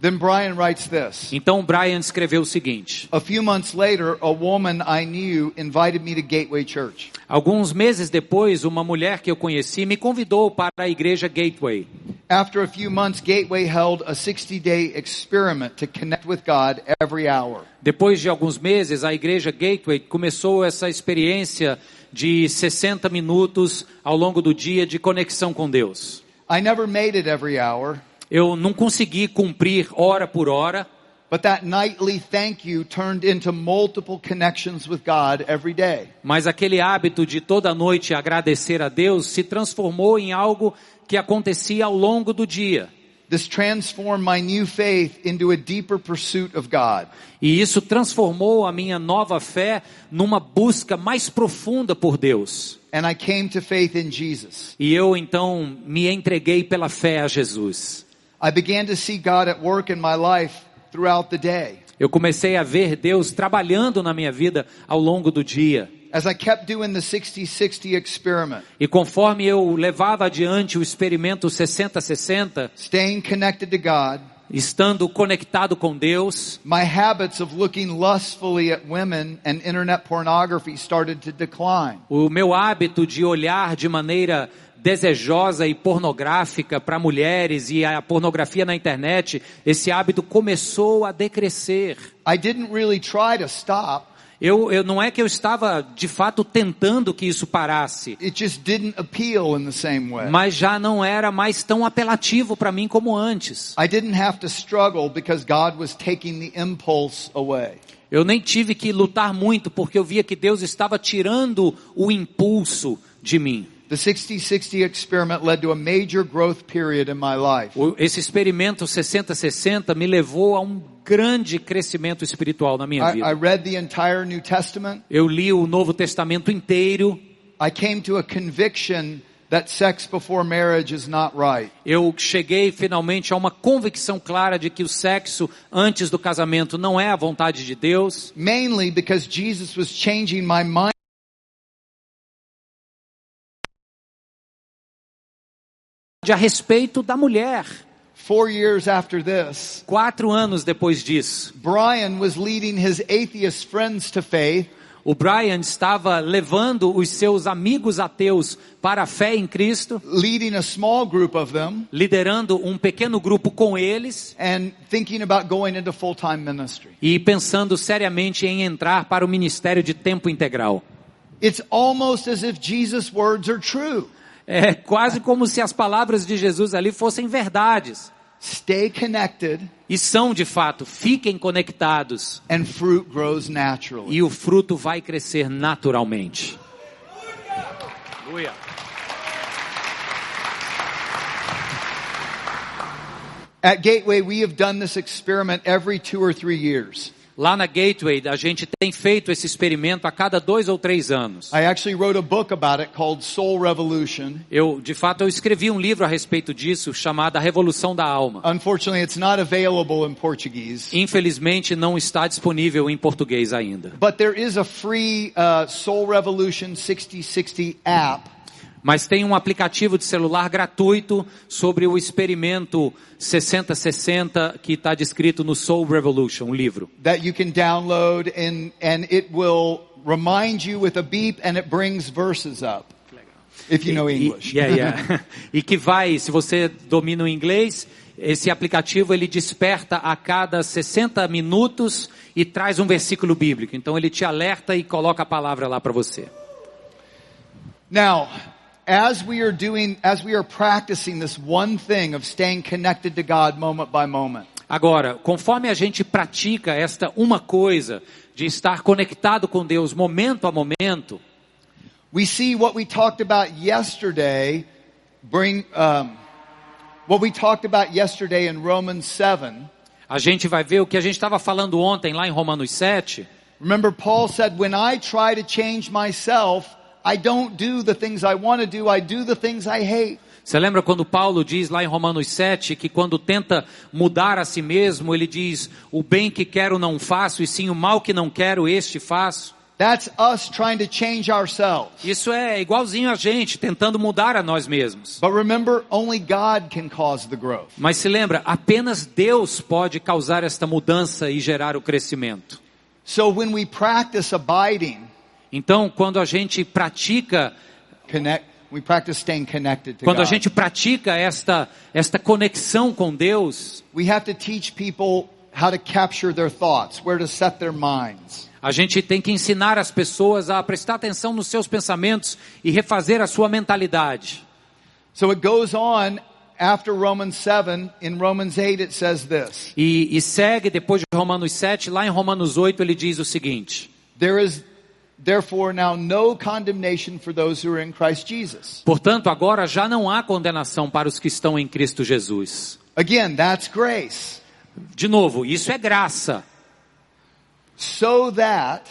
Then Brian writes this. Então Brian escreveu o seguinte: A few months later, a woman I knew invited me to Gateway Church. Alguns meses depois, uma mulher que eu conheci me convidou para a igreja Gateway. After a few months, Gateway held a 60-day experiment to connect with God every hour. Depois de alguns meses, a igreja Gateway começou essa experiência de 60 minutos ao longo do dia de conexão com Deus. I never made it every hour, Eu não consegui cumprir hora por hora, but that nightly thank you turned into multiple connections with God every day. mas aquele hábito de toda noite agradecer a Deus se transformou em algo que acontecia ao longo do dia. This transformed my new faith into a deeper pursuit of God. E isso transformou a minha nova fé numa busca mais profunda por Deus. And I came to faith in Jesus. E eu então me entreguei pela fé a Jesus. I began to see God at work in my life throughout the day. Eu comecei a ver Deus trabalhando na minha vida ao longo do dia. As I kept doing the 60-60 experiment, E conforme eu levava adiante o experimento 60-60, staying connected to God, estando conectado com Deus, my habits of looking lustfully at women and internet pornography started to decline. o meu hábito de olhar de maneira desejosa e pornográfica para mulheres e a pornografia na internet, esse hábito começou a decrescer. I didn't really try to stop. Eu, eu não é que eu estava de fato tentando que isso parasse, It just didn't appeal in the same way. mas já não era mais tão apelativo para mim como antes. I didn't have to struggle because God was taking the impulse away. Eu nem tive que lutar muito porque eu via que Deus estava tirando o impulso de mim. The 60-60 experiment led to a major growth period in my life. Esse experimento 60-60 me levou a um grande crescimento espiritual na minha I, I vida. read the entire New Testament. Eu li o Novo Testamento inteiro. I came to a conviction that sex before marriage is not right. Eu cheguei finalmente a uma convicção clara de que o sexo antes do casamento não é a vontade de Deus. Mainly because Jesus was changing my mind. A respeito da mulher. Four years after this, Quatro anos depois disso, Brian was leading his atheist friends to faith, o Brian estava levando os seus amigos ateus para a fé em Cristo, leading a small group of them, liderando um pequeno grupo com eles and thinking about going into full-time ministry. e pensando seriamente em entrar para o ministério de tempo integral. It's almost as if Jesus' words are true. É quase como se as palavras de Jesus ali fossem verdades. Stay connected E são de fato, fiquem conectados and fruit grows naturally. e o fruto vai crescer naturalmente. Aleluia. At Gateway, we have done this experiment every two or three years. Lá na Gateway, a gente tem feito esse experimento a cada dois ou três anos. I actually wrote a book about it called Soul Revolution. Eu, de fato, eu escrevi um livro a respeito disso, chamado A Revolução da Alma. Unfortunately, it's not available in Portuguese. Infelizmente, não está disponível em português ainda. But there is a free uh, Soul Revolution 6060 app Mas tem um aplicativo de celular gratuito sobre o experimento 6060 que está descrito no Soul Revolution, um livro. that you can download and, and it will remind you with a beep and it brings verses up. If you know E- English. yeah, yeah. e que vai, se você domina o inglês, esse aplicativo ele desperta a cada 60 minutos e traz um versículo bíblico. Então ele te alerta e coloca a palavra lá para você. Now, as we are doing, as we are practicing this one thing of staying connected to God moment by moment, Agora, conforme a gente pratica esta uma coisa de estar conectado com Deus momento a momento, we see what we talked about yesterday bring, um, what we talked about yesterday in Romans 7. a gente vai ver o que a gente estava falando ontem lá em Romanos 7. Remember, Paul said, when I try to change myself, I don't do the things I want to do, I do the things I hate. Você lembra quando Paulo diz lá em Romanos 7 que quando tenta mudar a si mesmo, ele diz: O bem que quero não faço, e sim o mal que não quero, este faço? That's us trying to change ourselves. Isso é igualzinho a gente, tentando mudar a nós mesmos. But remember, only God can cause the growth. Mas se lembra, apenas Deus pode causar esta mudança e gerar o crescimento. So when we practice abiding, Então, quando a gente pratica connect, we practice staying connected to Quando a God. gente pratica esta, esta conexão com Deus, We have to teach people how to capture their thoughts, where to set their minds. a gente tem que ensinar as pessoas a prestar atenção nos seus pensamentos e refazer a sua mentalidade. So it goes on after Romans 7. In Romans 8 it says this. E, e segue depois de Romanos 7, lá em Romanos 8 ele diz o seguinte: There is therefore now no condemnation for those who are in Christ Jesus. Portanto, agora já não há condenação para os que estão em Cristo Jesus. Again, that's grace. De novo, isso é graça, So that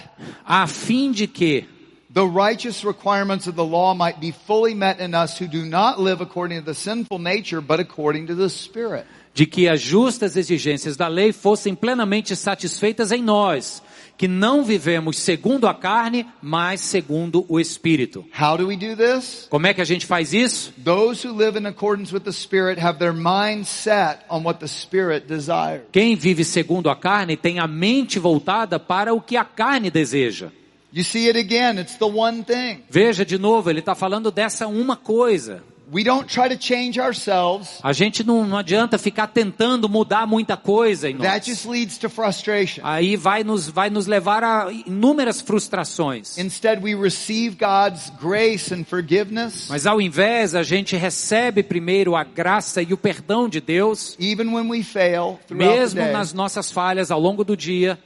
a fim de que the righteous requirements of the law might be fully met in us who do not live according to the sinful nature, but according to the Spirit. de que as justas exigências da lei fossem plenamente satisfeitas em nós, que não vivemos segundo a carne, mas segundo o Espírito. How do we do this? Como é que a gente faz isso? Those who live in accordance with the Spirit have their mind set on what the Spirit desires. Quem vive segundo a carne tem a mente voltada para o que a carne deseja. You see it again, it's the one thing. Veja de novo, ele está falando dessa uma coisa. We don't try to change ourselves. A gente não, não adianta ficar tentando mudar muita coisa em That nós. just leads to frustration. Aí vai nos, vai nos levar a inúmeras frustrações. Instead, we receive God's grace and forgiveness, Mas ao invés, a gente recebe primeiro a graça e o perdão de Deus, even when we fail throughout the mesmo day. nas nossas falhas ao longo do dia,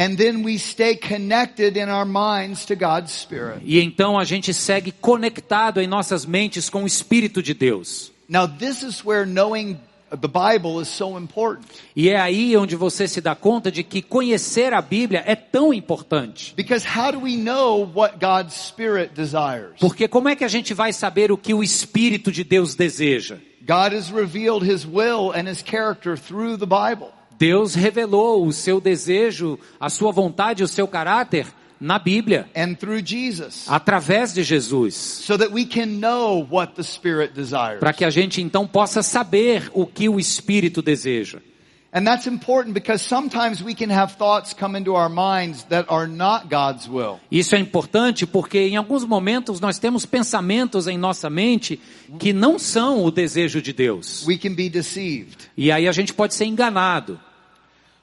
And then we stay connected in our minds to God's Spirit. e então a gente segue conectado em nossas mentes com o Espírito de Deus. Now, this is where knowing the Bible is so important. E é aí onde você se dá conta de que conhecer a Bíblia é tão importante. Because how do we know what God's Spirit desires? Porque como é que a gente vai saber o que o Espírito de Deus deseja? God has revealed His will and His character through the Bible. Deus revelou o seu desejo, a sua vontade, o seu caráter na Bíblia, and through Jesus através de Jesus. so that we can know what the Spirit desires. para que a gente então possa saber o que o Espírito deseja. And that's important because sometimes we can have thoughts come into our minds that are not God's will. Isso é importante porque em alguns momentos nós temos pensamentos em nossa mente que não são o desejo de Deus. We can be deceived. E aí a gente pode ser enganado.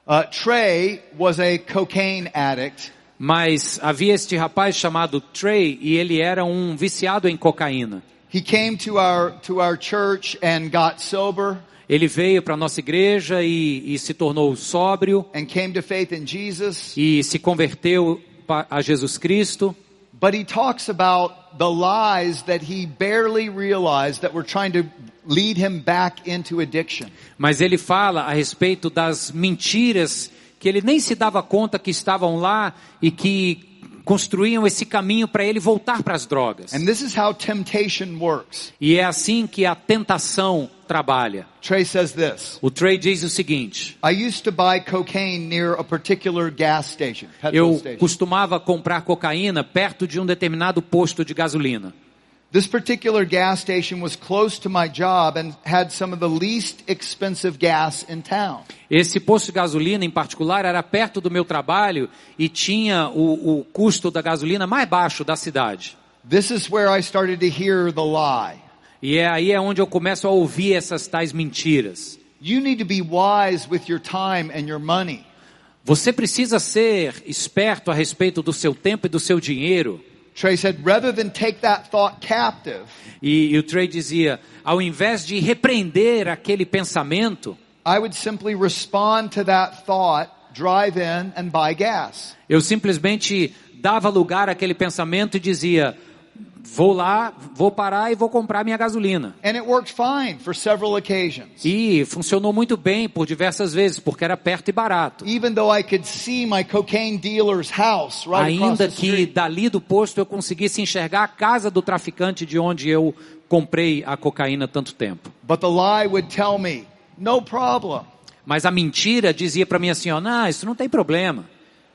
Uh, Trey was a cocaine addict Mas havia este rapaz chamado Trey e ele era um viciado em cocaína. He came to our to our church and got sober Ele veio para nossa igreja e, e se tornou sóbrio and came to faith in Jesus. e se converteu a Jesus Cristo. But he talks about the lies that he barely realized that were trying to lead him back into addiction. Mas ele fala a respeito das mentiras que ele nem se dava conta que estavam lá e que construíam esse caminho para ele voltar para as drogas. And this is how temptation works. E é assim que a tentação trabalha. Trey says this. O Trey diz o seguinte: I used to buy cocaine near a particular gas station, petrol eu costumava comprar cocaína perto de um determinado posto de gasolina. This particular gas station was close to my job and had some of the least expensive gas in town. Esse posto de gasolina em particular era perto do meu trabalho e tinha o, o custo da gasolina mais baixo da cidade. This is where I started to hear the lie. E é aí é onde eu começo a ouvir essas tais mentiras. You need to be wise with your time and your money. Você precisa ser esperto a respeito do seu tempo e do seu dinheiro. Trey said, rather than take that thought captive, E, e o Trey dizia, ao invés de repreender aquele pensamento, I would simply respond to that thought, drive in and buy gas. eu simplesmente dava lugar àquele pensamento e dizia, vou lá, vou parar e vou comprar minha gasolina. And it worked fine for several occasions. E funcionou muito bem por diversas vezes, porque era perto e barato. House right Ainda que dali do posto eu conseguisse enxergar a casa do traficante de onde eu comprei a cocaína tanto tempo. But the lie would tell me, no problem. Mas a mentira dizia para mim assim, ó, não, isso não tem problema.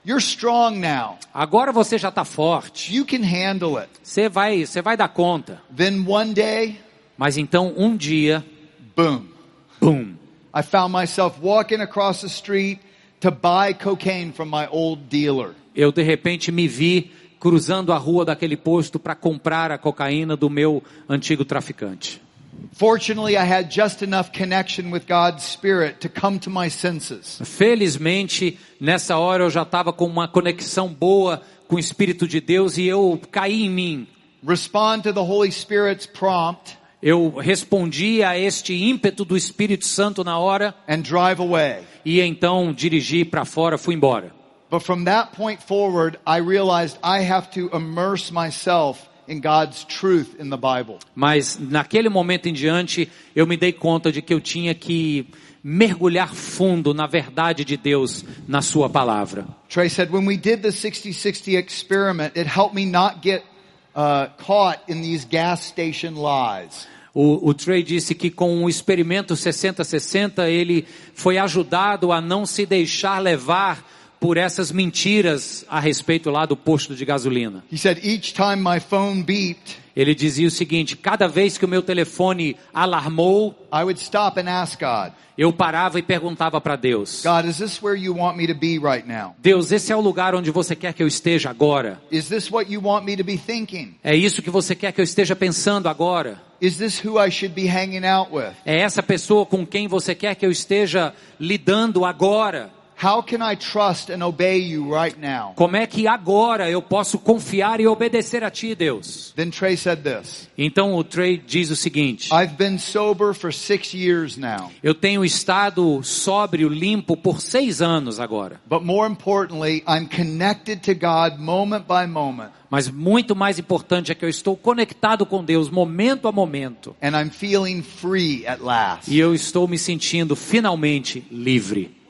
You're strong now. Agora você já está forte. You can handle it. Você vai, você vai dar conta. Then one day, Mas então um dia, boom. bum, I found myself walking across the street to buy cocaine from my old dealer. eu de repente me vi cruzando a rua daquele posto para comprar a cocaína do meu antigo traficante. Fortunately, I had just enough connection with God's Spirit to come to my senses. Felizmente, nessa hora eu já estava com uma conexão boa com o Espírito de Deus e eu caí em mim. Respond to the Holy Spirit's prompt Eu respondi a este ímpeto do Espírito Santo na hora and drive away. e então dirigi para fora, fui embora. But from that point forward, I realized I have to immerse myself in God's truth in the Bible. Mas naquele momento em diante, eu me dei conta de que eu tinha que mergulhar fundo na verdade de Deus, na sua palavra. Trey said, when we did the 60-60 experiment, it helped me not get uh, caught in these gas station lies. O, o Trey disse que com o experimento 60-60 ele foi ajudado a não se deixar levar por essas mentiras a respeito lá do posto de gasolina. He said, each time my phone beeped, Ele dizia o seguinte: cada vez que o meu telefone alarmou, I would stop and ask God, eu parava e perguntava para Deus? Deus, esse é o lugar onde você quer que eu esteja agora? Is this what you want me to be thinking? É isso que você quer que eu esteja pensando agora? Is this who I should be hanging out with? É essa pessoa com quem você quer que eu esteja lidando agora? How can I trust and obey you right now? Como é que agora eu posso confiar e obedecer a Ti, Deus? Then Trey said this, Então o Trey diz o seguinte: I've been sober for six years now. Eu tenho estado sóbrio, limpo por seis anos agora. But more importantly, I'm connected to God moment by moment. Mas muito mais importante é que eu estou conectado com Deus momento a momento. And I'm feeling free at last. E eu estou me sentindo finalmente livre.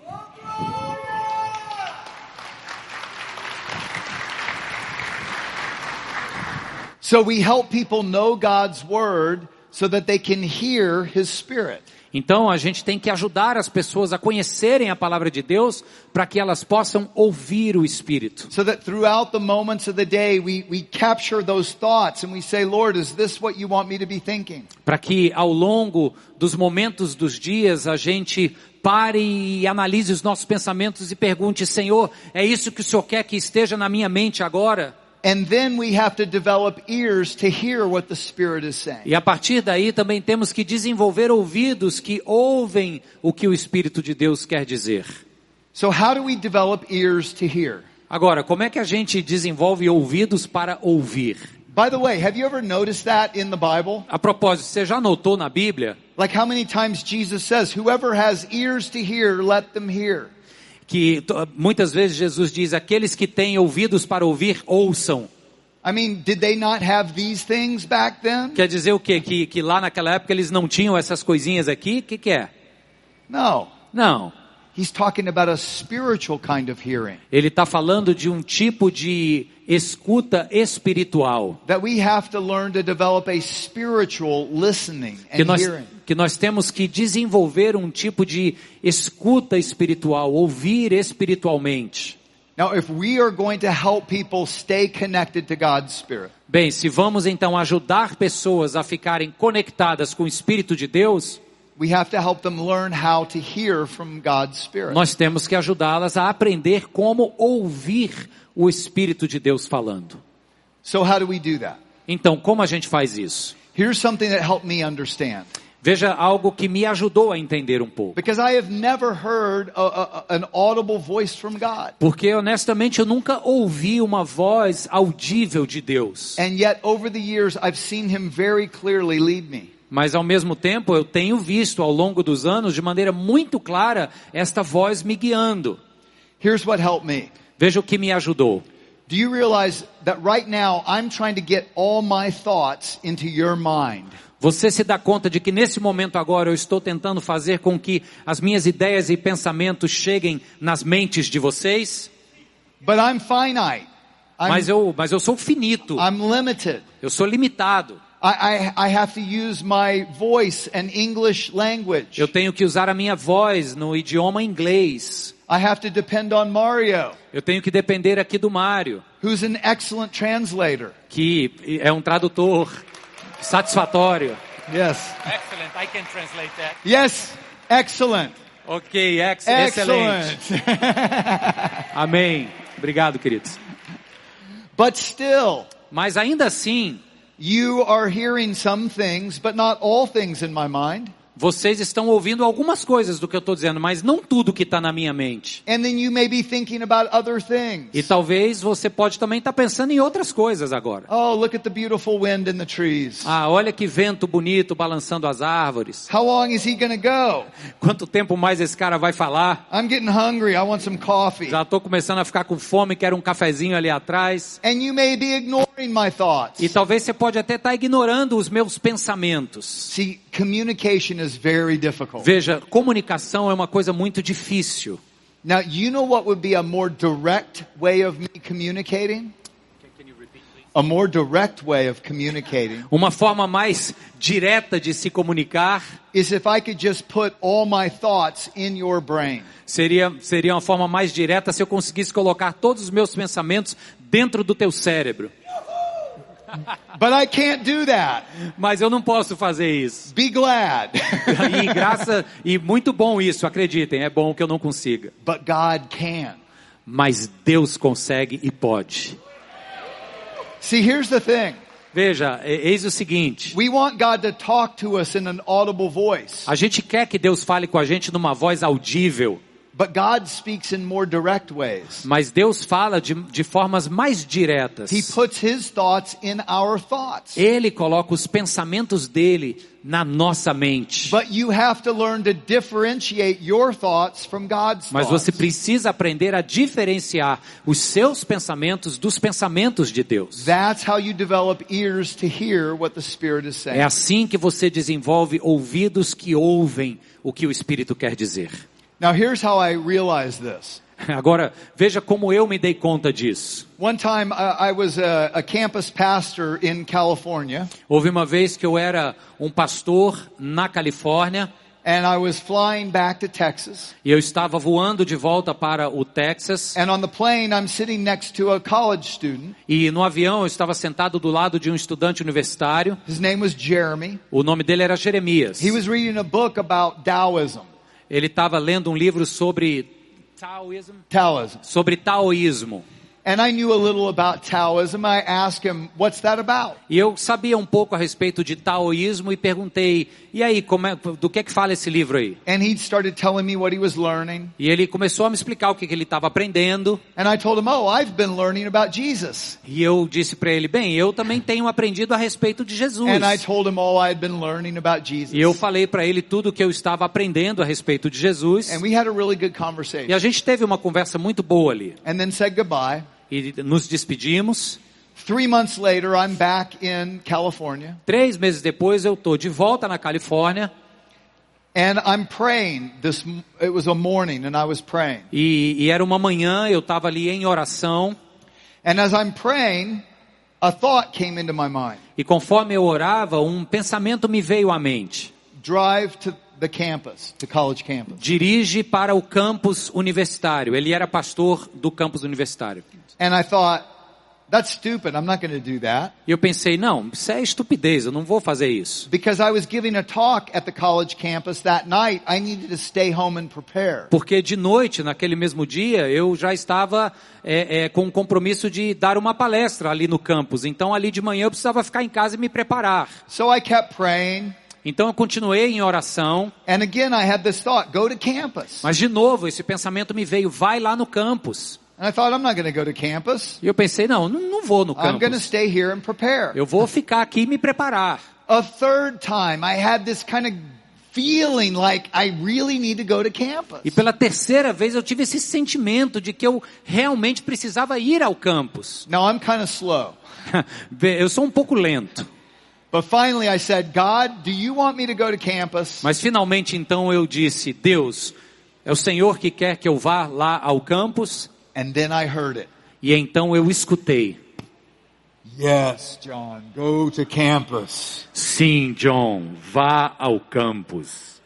So we help people know God's word so that they can hear his spirit. Então a gente tem que ajudar as pessoas a conhecerem a palavra de Deus para que elas possam ouvir o Espírito. So that throughout the moments of the day, we, we capture those thoughts and we say, Lord, is this what you want me to be thinking? Para que ao longo dos momentos dos dias a gente pare e analise os nossos pensamentos e pergunte, Senhor, é isso que o Senhor quer que esteja na minha mente agora? And then we have to develop ears to hear what the Spirit is saying. E a partir daí também temos que desenvolver ouvidos que ouvem o que o Espírito de Deus quer dizer. So how do we develop ears to hear? Agora, como é que a gente desenvolve ouvidos para ouvir? By the way, have you ever noticed that in the Bible? A propósito, você já notou na Bíblia Like how many times Jesus says, whoever has ears to hear, let them hear. Que muitas vezes Jesus diz: aqueles que têm ouvidos para ouvir, ouçam. I mean, did they not have these things back then? Quer dizer o quê? Que, que lá naquela época eles não tinham essas coisinhas aqui? O que, que é? No. Não. He's talking about a spiritual kind of hearing. Ele está falando de um tipo de escuta espiritual. That we have to learn to develop a spiritual listening Que nós, hearing. que nós temos que desenvolver um tipo de escuta espiritual, ouvir espiritualmente. Now, if we are going to help people stay connected to God's Spirit, Bem, se vamos então ajudar pessoas a ficarem conectadas com o Espírito de Deus, we have to help them learn how to hear from God's Spirit. nós temos que ajudá-las a aprender como ouvir o Espírito de Deus falando. So how do we do that? Então, como a gente faz isso? Here's something that helped me understand. Veja algo que me ajudou a entender um pouco. Because I have never heard a, a, an audible voice from God. Porque honestamente eu nunca ouvi uma voz audível de Deus. And yet over the years I've seen him very clearly lead me. Mas ao mesmo tempo eu tenho visto ao longo dos anos de maneira muito clara esta voz me guiando. Here's what helped me. Veja o que me ajudou. Do you realize that right now I'm trying to get all my thoughts into your mind? Você se dá conta de que nesse momento agora eu estou tentando fazer com que as minhas ideias e pensamentos cheguem nas mentes de vocês? But I'm finite. I'm, Mas eu, mas eu sou finito. I'm limited. Eu sou limitado. I, I, I have to use my voice and English language. Eu tenho que usar a minha voz no idioma inglês. I have to depend on Mario, Eu tenho que depender aqui do Mário, who's an excellent translator. que é um tradutor satisfatório. Yes. Excellent, I can translate that. Yes. Excellent. Ok, ex excelente. Excellent. Amém. Obrigado, queridos. but still, Mas ainda assim, you are hearing some things, but not all things in my mind. Vocês estão ouvindo algumas coisas do que eu estou dizendo, mas não tudo que está na minha mente. And then you may be thinking about other things. E talvez você pode também estar pensando em outras coisas agora. Oh, look at the beautiful wind in the trees. Ah, olha que vento bonito balançando as árvores. How long is he to go? Quanto tempo mais esse cara vai falar? I'm getting hungry. I want some coffee. Já estou começando a ficar com fome, quero um cafezinho ali atrás. And you may be ignoring my thoughts. E talvez você pode até estar ignorando os meus pensamentos. See, communication is. Veja, comunicação é uma coisa muito difícil. Now, you know what would be a more direct way of me communicating? A more direct way of communicating Uma forma mais direta de se comunicar is if I could just put all my thoughts in your brain. seria, seria uma forma mais direta se eu conseguisse colocar todos os meus pensamentos dentro do teu cérebro. But I can't do that. Mas eu não posso fazer isso. Be glad. E graça e muito bom isso, acreditem, é bom que eu não consiga. but God can. Mas Deus consegue e pode. See, here's the thing. Veja, eis o seguinte, We want God to talk to us in an audible voice. a gente quer que Deus fale com a gente numa voz audível, But God speaks in more direct ways. mas Deus fala de, de formas mais diretas. He puts His thoughts in our thoughts. Ele coloca os pensamentos dele na nossa mente. But you have to learn to differentiate your thoughts from God's Mas você precisa aprender a diferenciar os seus pensamentos dos pensamentos de Deus. That's how you develop ears to hear what the Spirit is saying. É assim que você desenvolve ouvidos que ouvem o que o Espírito quer dizer. Now here's how I realized this. Agora, veja como eu me dei conta disso. One time uh, I was a, a campus pastor in California Houve uma vez que eu era um pastor na Califórnia and I was flying back to Texas. e eu estava voando de volta para o Texas And on the plane I'm sitting next to a college student. e no avião eu estava sentado do lado de um estudante universitário. His name was Jeremy. O nome dele era Jeremias. He was reading a book about Taoism. Ele estava lendo um livro sobre Taoism, Taoism. sobre taoísmo. And I knew a little about Taoism. I asked him, what's that about? E eu sabia um pouco a respeito de taoísmo e perguntei: "E aí, é, do que é que fala esse livro aí?" And he started telling me what he was learning. E ele começou a me explicar o que, que ele estava aprendendo. And I told him, oh, I've been learning about Jesus. E eu disse para ele: "Bem, eu também tenho aprendido a respeito de Jesus." And I told him all I had been learning about Jesus. E eu falei para ele tudo o que eu estava aprendendo a respeito de Jesus. And we had a really good E conversation. a gente teve uma conversa muito boa ali. And then said goodbye. E nos despedimos. Three months later, I'm back in California. Três meses depois eu tô de volta na Califórnia And I'm praying this, it was a morning and I was praying. e, e era uma manhã, eu estava ali em oração And as I'm praying, a thought came into my mind. e conforme eu orava, um pensamento me veio à mente. Drive to the campus, the college campus. Dirige para o campus universitário. Ele era pastor do campus universitário. And I thought, That's stupid. I'm not going to do that. Eu pensei, não, isso é estupidez, eu não vou fazer isso. Because I was giving a talk at the college campus that night, I needed to stay home and prepare. Porque de noite, naquele mesmo dia, eu já estava é, é, com o compromisso de dar uma palestra ali no campus. Então, ali de manhã, eu precisava ficar em casa e me preparar. So I kept praying. Então, eu continuei em oração. And again, I had this thought, go to campus. Mas, de novo, esse pensamento me veio, vai lá no campus. And I thought, I'm not going to go to campus. E eu pensei, não, não, não vou no I'm going to campus. stay here and prepare. Eu vou ficar aqui e me preparar. A third time, I had this kind of feeling like I really need to go to campus. E pela terceira vez eu tive esse sentimento de que eu realmente precisava ir ao campus. Now I'm kind of slow. eu sou um pouco lento. But finally I said, God, do you want me to go to campus? Mas finalmente então eu disse, Deus, é o Senhor que quer que eu vá lá ao campus? And then I heard it. E então eu escutei. Yes, John, go to campus. Sim, John, vá ao campus.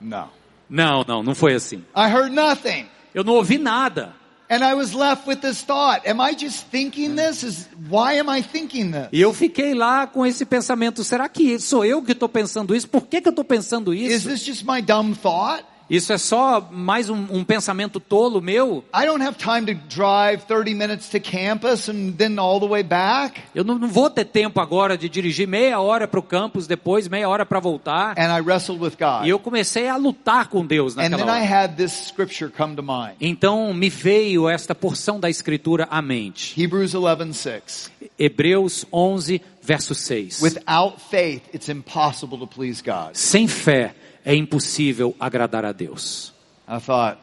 No. Não, não, não foi assim. I heard nothing. Eu não ouvi nada. And I was left with this thought. Am I just thinking this? Is why am I thinking this? E eu fiquei lá com esse pensamento, será que sou eu que estou pensando isso? Por que, que eu estou pensando Is isso? this just my dumb thought? Isso é só mais um, um pensamento tolo meu? I don't have time to drive 30 minutes to campus and then all the way back. Eu não, não vou ter tempo agora de dirigir meia hora para o campus, depois meia hora para voltar. And I wrestled with God. E eu comecei a lutar com Deus And naquela then I hora. had this scripture come to mind. Então me veio esta porção da escritura à mente. Hebrews 11:6. Hebreus 11, verso 6. Without faith, it's impossible to please God. Sem fé é impossível agradar a Deus. Thought,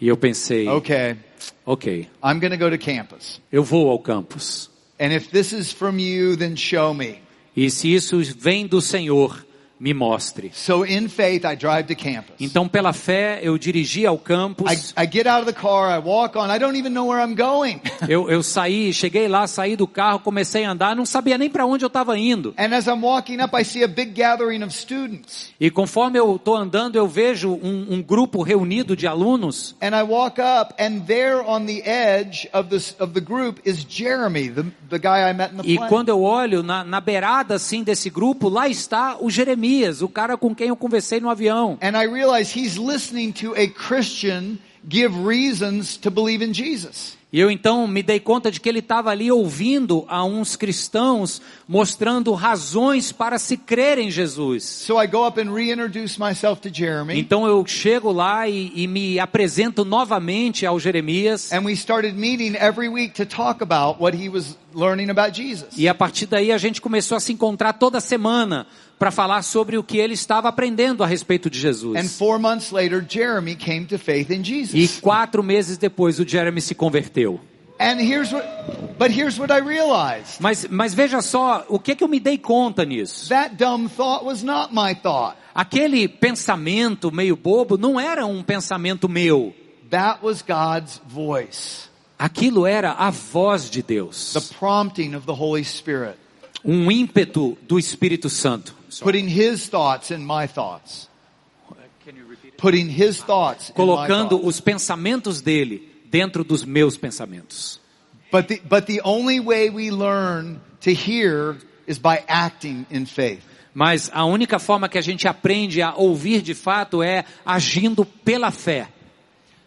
E eu pensei, okay, ok, I'm going to go to campus. eu vou ao campus. And if this is from you, then show me. E se isso vem do Senhor, me mostre. So in faith, I drive to campus. Então, pela fé, eu dirigi ao I, campus. I get out of the car, I walk on, I don't even know where I'm going. Eu, eu saí, cheguei lá, saí do carro, comecei a andar, não sabia nem para onde eu estava indo. And as I'm walking up, I see a big gathering of students. E conforme eu estou andando, eu vejo um, um grupo reunido de alunos. And I walk up, and there on the edge of this of the group is Jeremy, the, the guy I met in the E plane. quando eu olho na, na beirada assim desse grupo, lá está o Jeremias, o cara com quem eu conversei no avião. And I realize he's listening to a Christian give reasons to believe in Jesus. E eu então me dei conta de que ele estava ali ouvindo a uns cristãos mostrando razões para se crer em Jesus. So I go up and reintroduce myself to Jeremy. Então eu chego lá e, e me apresento novamente ao Jeremias. E a partir daí a gente começou a se encontrar toda semana para falar sobre o que ele estava aprendendo a respeito de And Jesus. four months later, Jeremy came to faith in E Jesus. quatro meses depois o Jeremy se converteu. What, but here's what I realized. Mas, mas veja só, o que, que eu me dei conta nisso? That dumb thought was not my thought. Aquele pensamento meio bobo não era um pensamento meu. That was God's voice. Aquilo era a voz de Deus. The prompting of the Holy Spirit. Um ímpeto do Espírito Santo. Putting His thoughts in my thoughts. Putting His thoughts Colocando os pensamentos dele dentro dos meus pensamentos. But the, but the only way we learn to hear is by acting in faith. Mas a única forma que a gente aprende a ouvir de fato é agindo pela fé.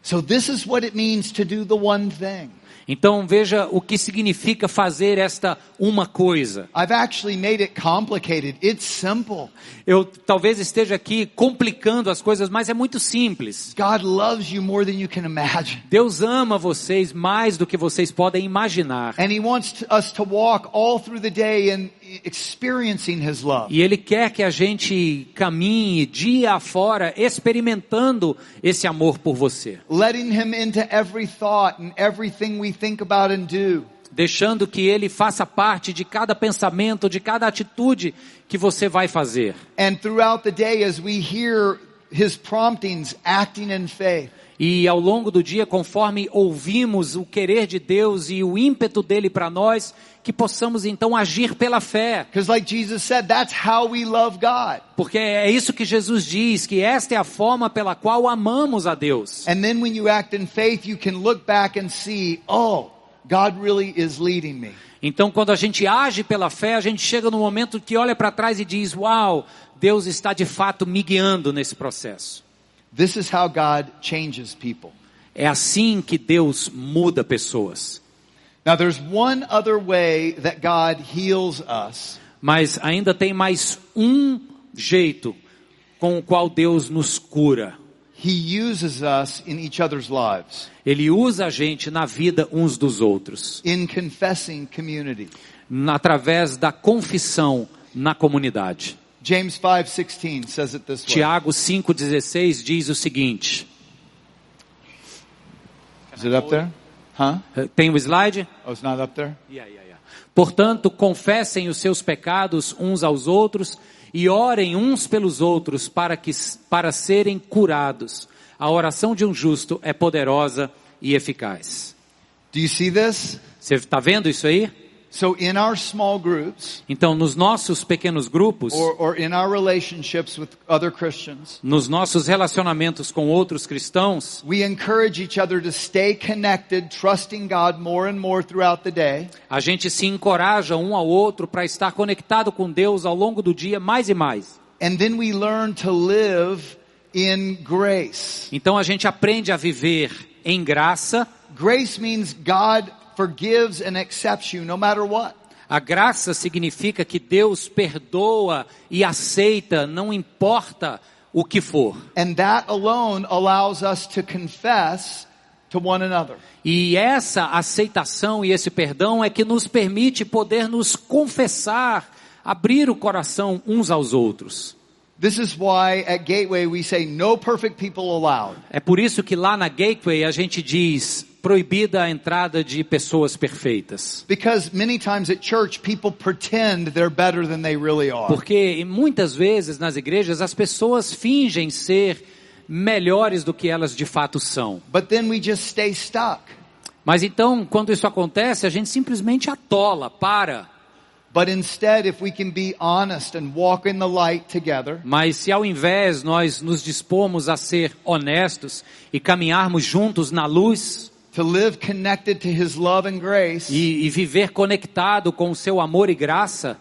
So this is what it means to do the one thing. Então veja o que significa fazer esta uma coisa. I've actually made it complicated. It's simple. Eu talvez esteja aqui complicando as coisas, mas é muito simples. God loves you more than you can imagine. Deus ama vocês mais do que vocês podem imaginar. And He wants us to walk all through the day and experiencing His love. E Ele quer que a gente caminhe dia afora experimentando esse amor por você. Letting Him into every thought and everything we think about and do. Deixando que Ele faça parte de cada pensamento, de cada atitude que você vai fazer. And throughout the day as we hear His promptings acting in faith. E ao longo do dia, conforme ouvimos o querer de Deus e o ímpeto dele para nós, que possamos então agir pela fé. Like Jesus said, that's how we love God. Porque é isso que Jesus diz, que esta é a forma pela qual amamos a Deus. And then when you act in faith, you can look back and see, oh, God really is leading me. Então, quando a gente age pela fé, a gente chega no momento que olha para trás e diz: Uau, Deus está de fato me guiando nesse processo. This is how God changes people. É assim que Deus muda pessoas. Now, there's one other way that God heals us, Mas ainda tem mais um jeito com o qual Deus nos cura. He uses us in each other's lives, Ele usa a gente na vida uns dos outros, in confessing community. através da confissão na comunidade. James 5:16 says it this way. Tiago 5,16 diz o seguinte. Is it up there? Huh? Tem o slide? Oh, it's not up there? Portanto, confessem os seus pecados uns aos outros e orem uns pelos outros para que para serem curados. A oração de um justo é poderosa e eficaz. Do you see this? Você está vendo isso aí? So in our small groups Então, nos nossos pequenos grupos, or, or in our relationships with other Christians, nos nossos relacionamentos com outros cristãos, we encourage each other to stay connected, trusting God more and more throughout the day. a gente se encoraja um ao outro para estar conectado com Deus ao longo do dia mais e mais. And then we learn to live in grace. Então a gente aprende a viver em graça. Grace means God forgives and accepts you no matter what. A graça significa que Deus perdoa e aceita, não importa o que for. And that alone allows us to confess to one another. E essa aceitação e esse perdão é que nos permite poder nos confessar, abrir o coração uns aos outros. This is why at Gateway we say no perfect people allowed. É por isso que lá na Gateway a gente diz proibida a entrada de pessoas perfeitas. Because many times at church people pretend they're better than they really are. Porque muitas vezes nas igrejas as pessoas fingem ser melhores do que elas de fato são. But then we just stay stuck. Mas então, quando isso acontece, a gente simplesmente atola, para. But instead, if we can be honest and walk in the light together, Mas se ao invés nós nos dispomos a ser honestos e caminharmos juntos na luz to live connected to His love and grace, e, e viver conectado com o seu amor e graça,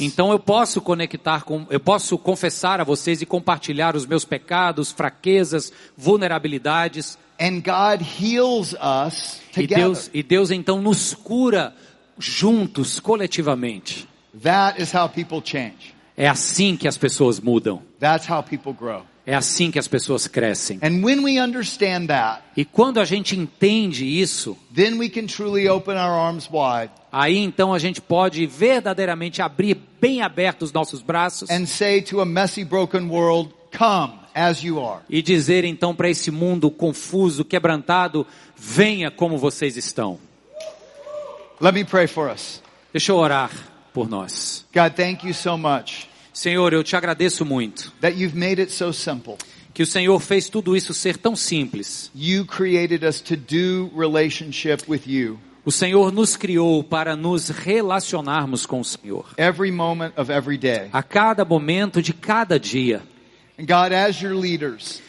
então eu posso conectar com, eu posso confessar a vocês e compartilhar os meus pecados, fraquezas, vulnerabilidades. And God heals us E. Deus, e Deus então nos cura juntos, coletivamente. That is how people change. É assim que as pessoas mudam. That's how people grow. É assim que as pessoas crescem. And when we understand that, E quando a gente entende isso, then we can truly open our arms wide aí então a gente pode verdadeiramente abrir bem abertos os nossos braços and say to a messy, broken world, come as you are. e dizer então para esse mundo confuso, quebrantado, venha como vocês estão. Let me pray for us. Deixa eu orar por nós. God, thank you so much Senhor, eu te agradeço muito that you've made it so simple. que o Senhor fez tudo isso ser tão simples. O Senhor nos criou para nos relacionarmos com o Senhor. every moment of every day. A cada momento de cada dia. And God, as your leaders,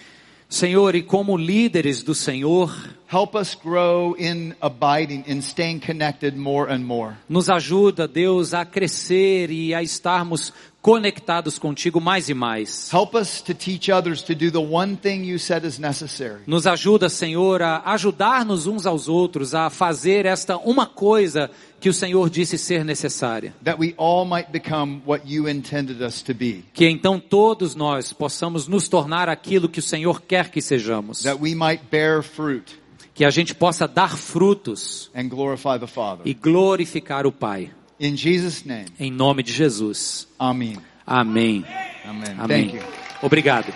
Senhor, e como líderes do Senhor, help us grow in abiding, in staying connected more and more. nos ajuda, Deus, a crescer e a estarmos conectados contigo mais e mais. Help us to teach others to do the one thing you said is necessary. Nos ajuda, Senhor, a ajudar-nos uns aos outros a fazer esta uma coisa que o Senhor disse ser necessária. That we all might become what you intended us to be. Que então todos nós possamos nos tornar aquilo que o Senhor quer que sejamos. That we might bear fruit Que a gente possa dar frutos and glorify the Father. e glorificar o Pai. In Jesus' name, Em nome de Jesus. Amém. Amém. Thank you. Obrigado.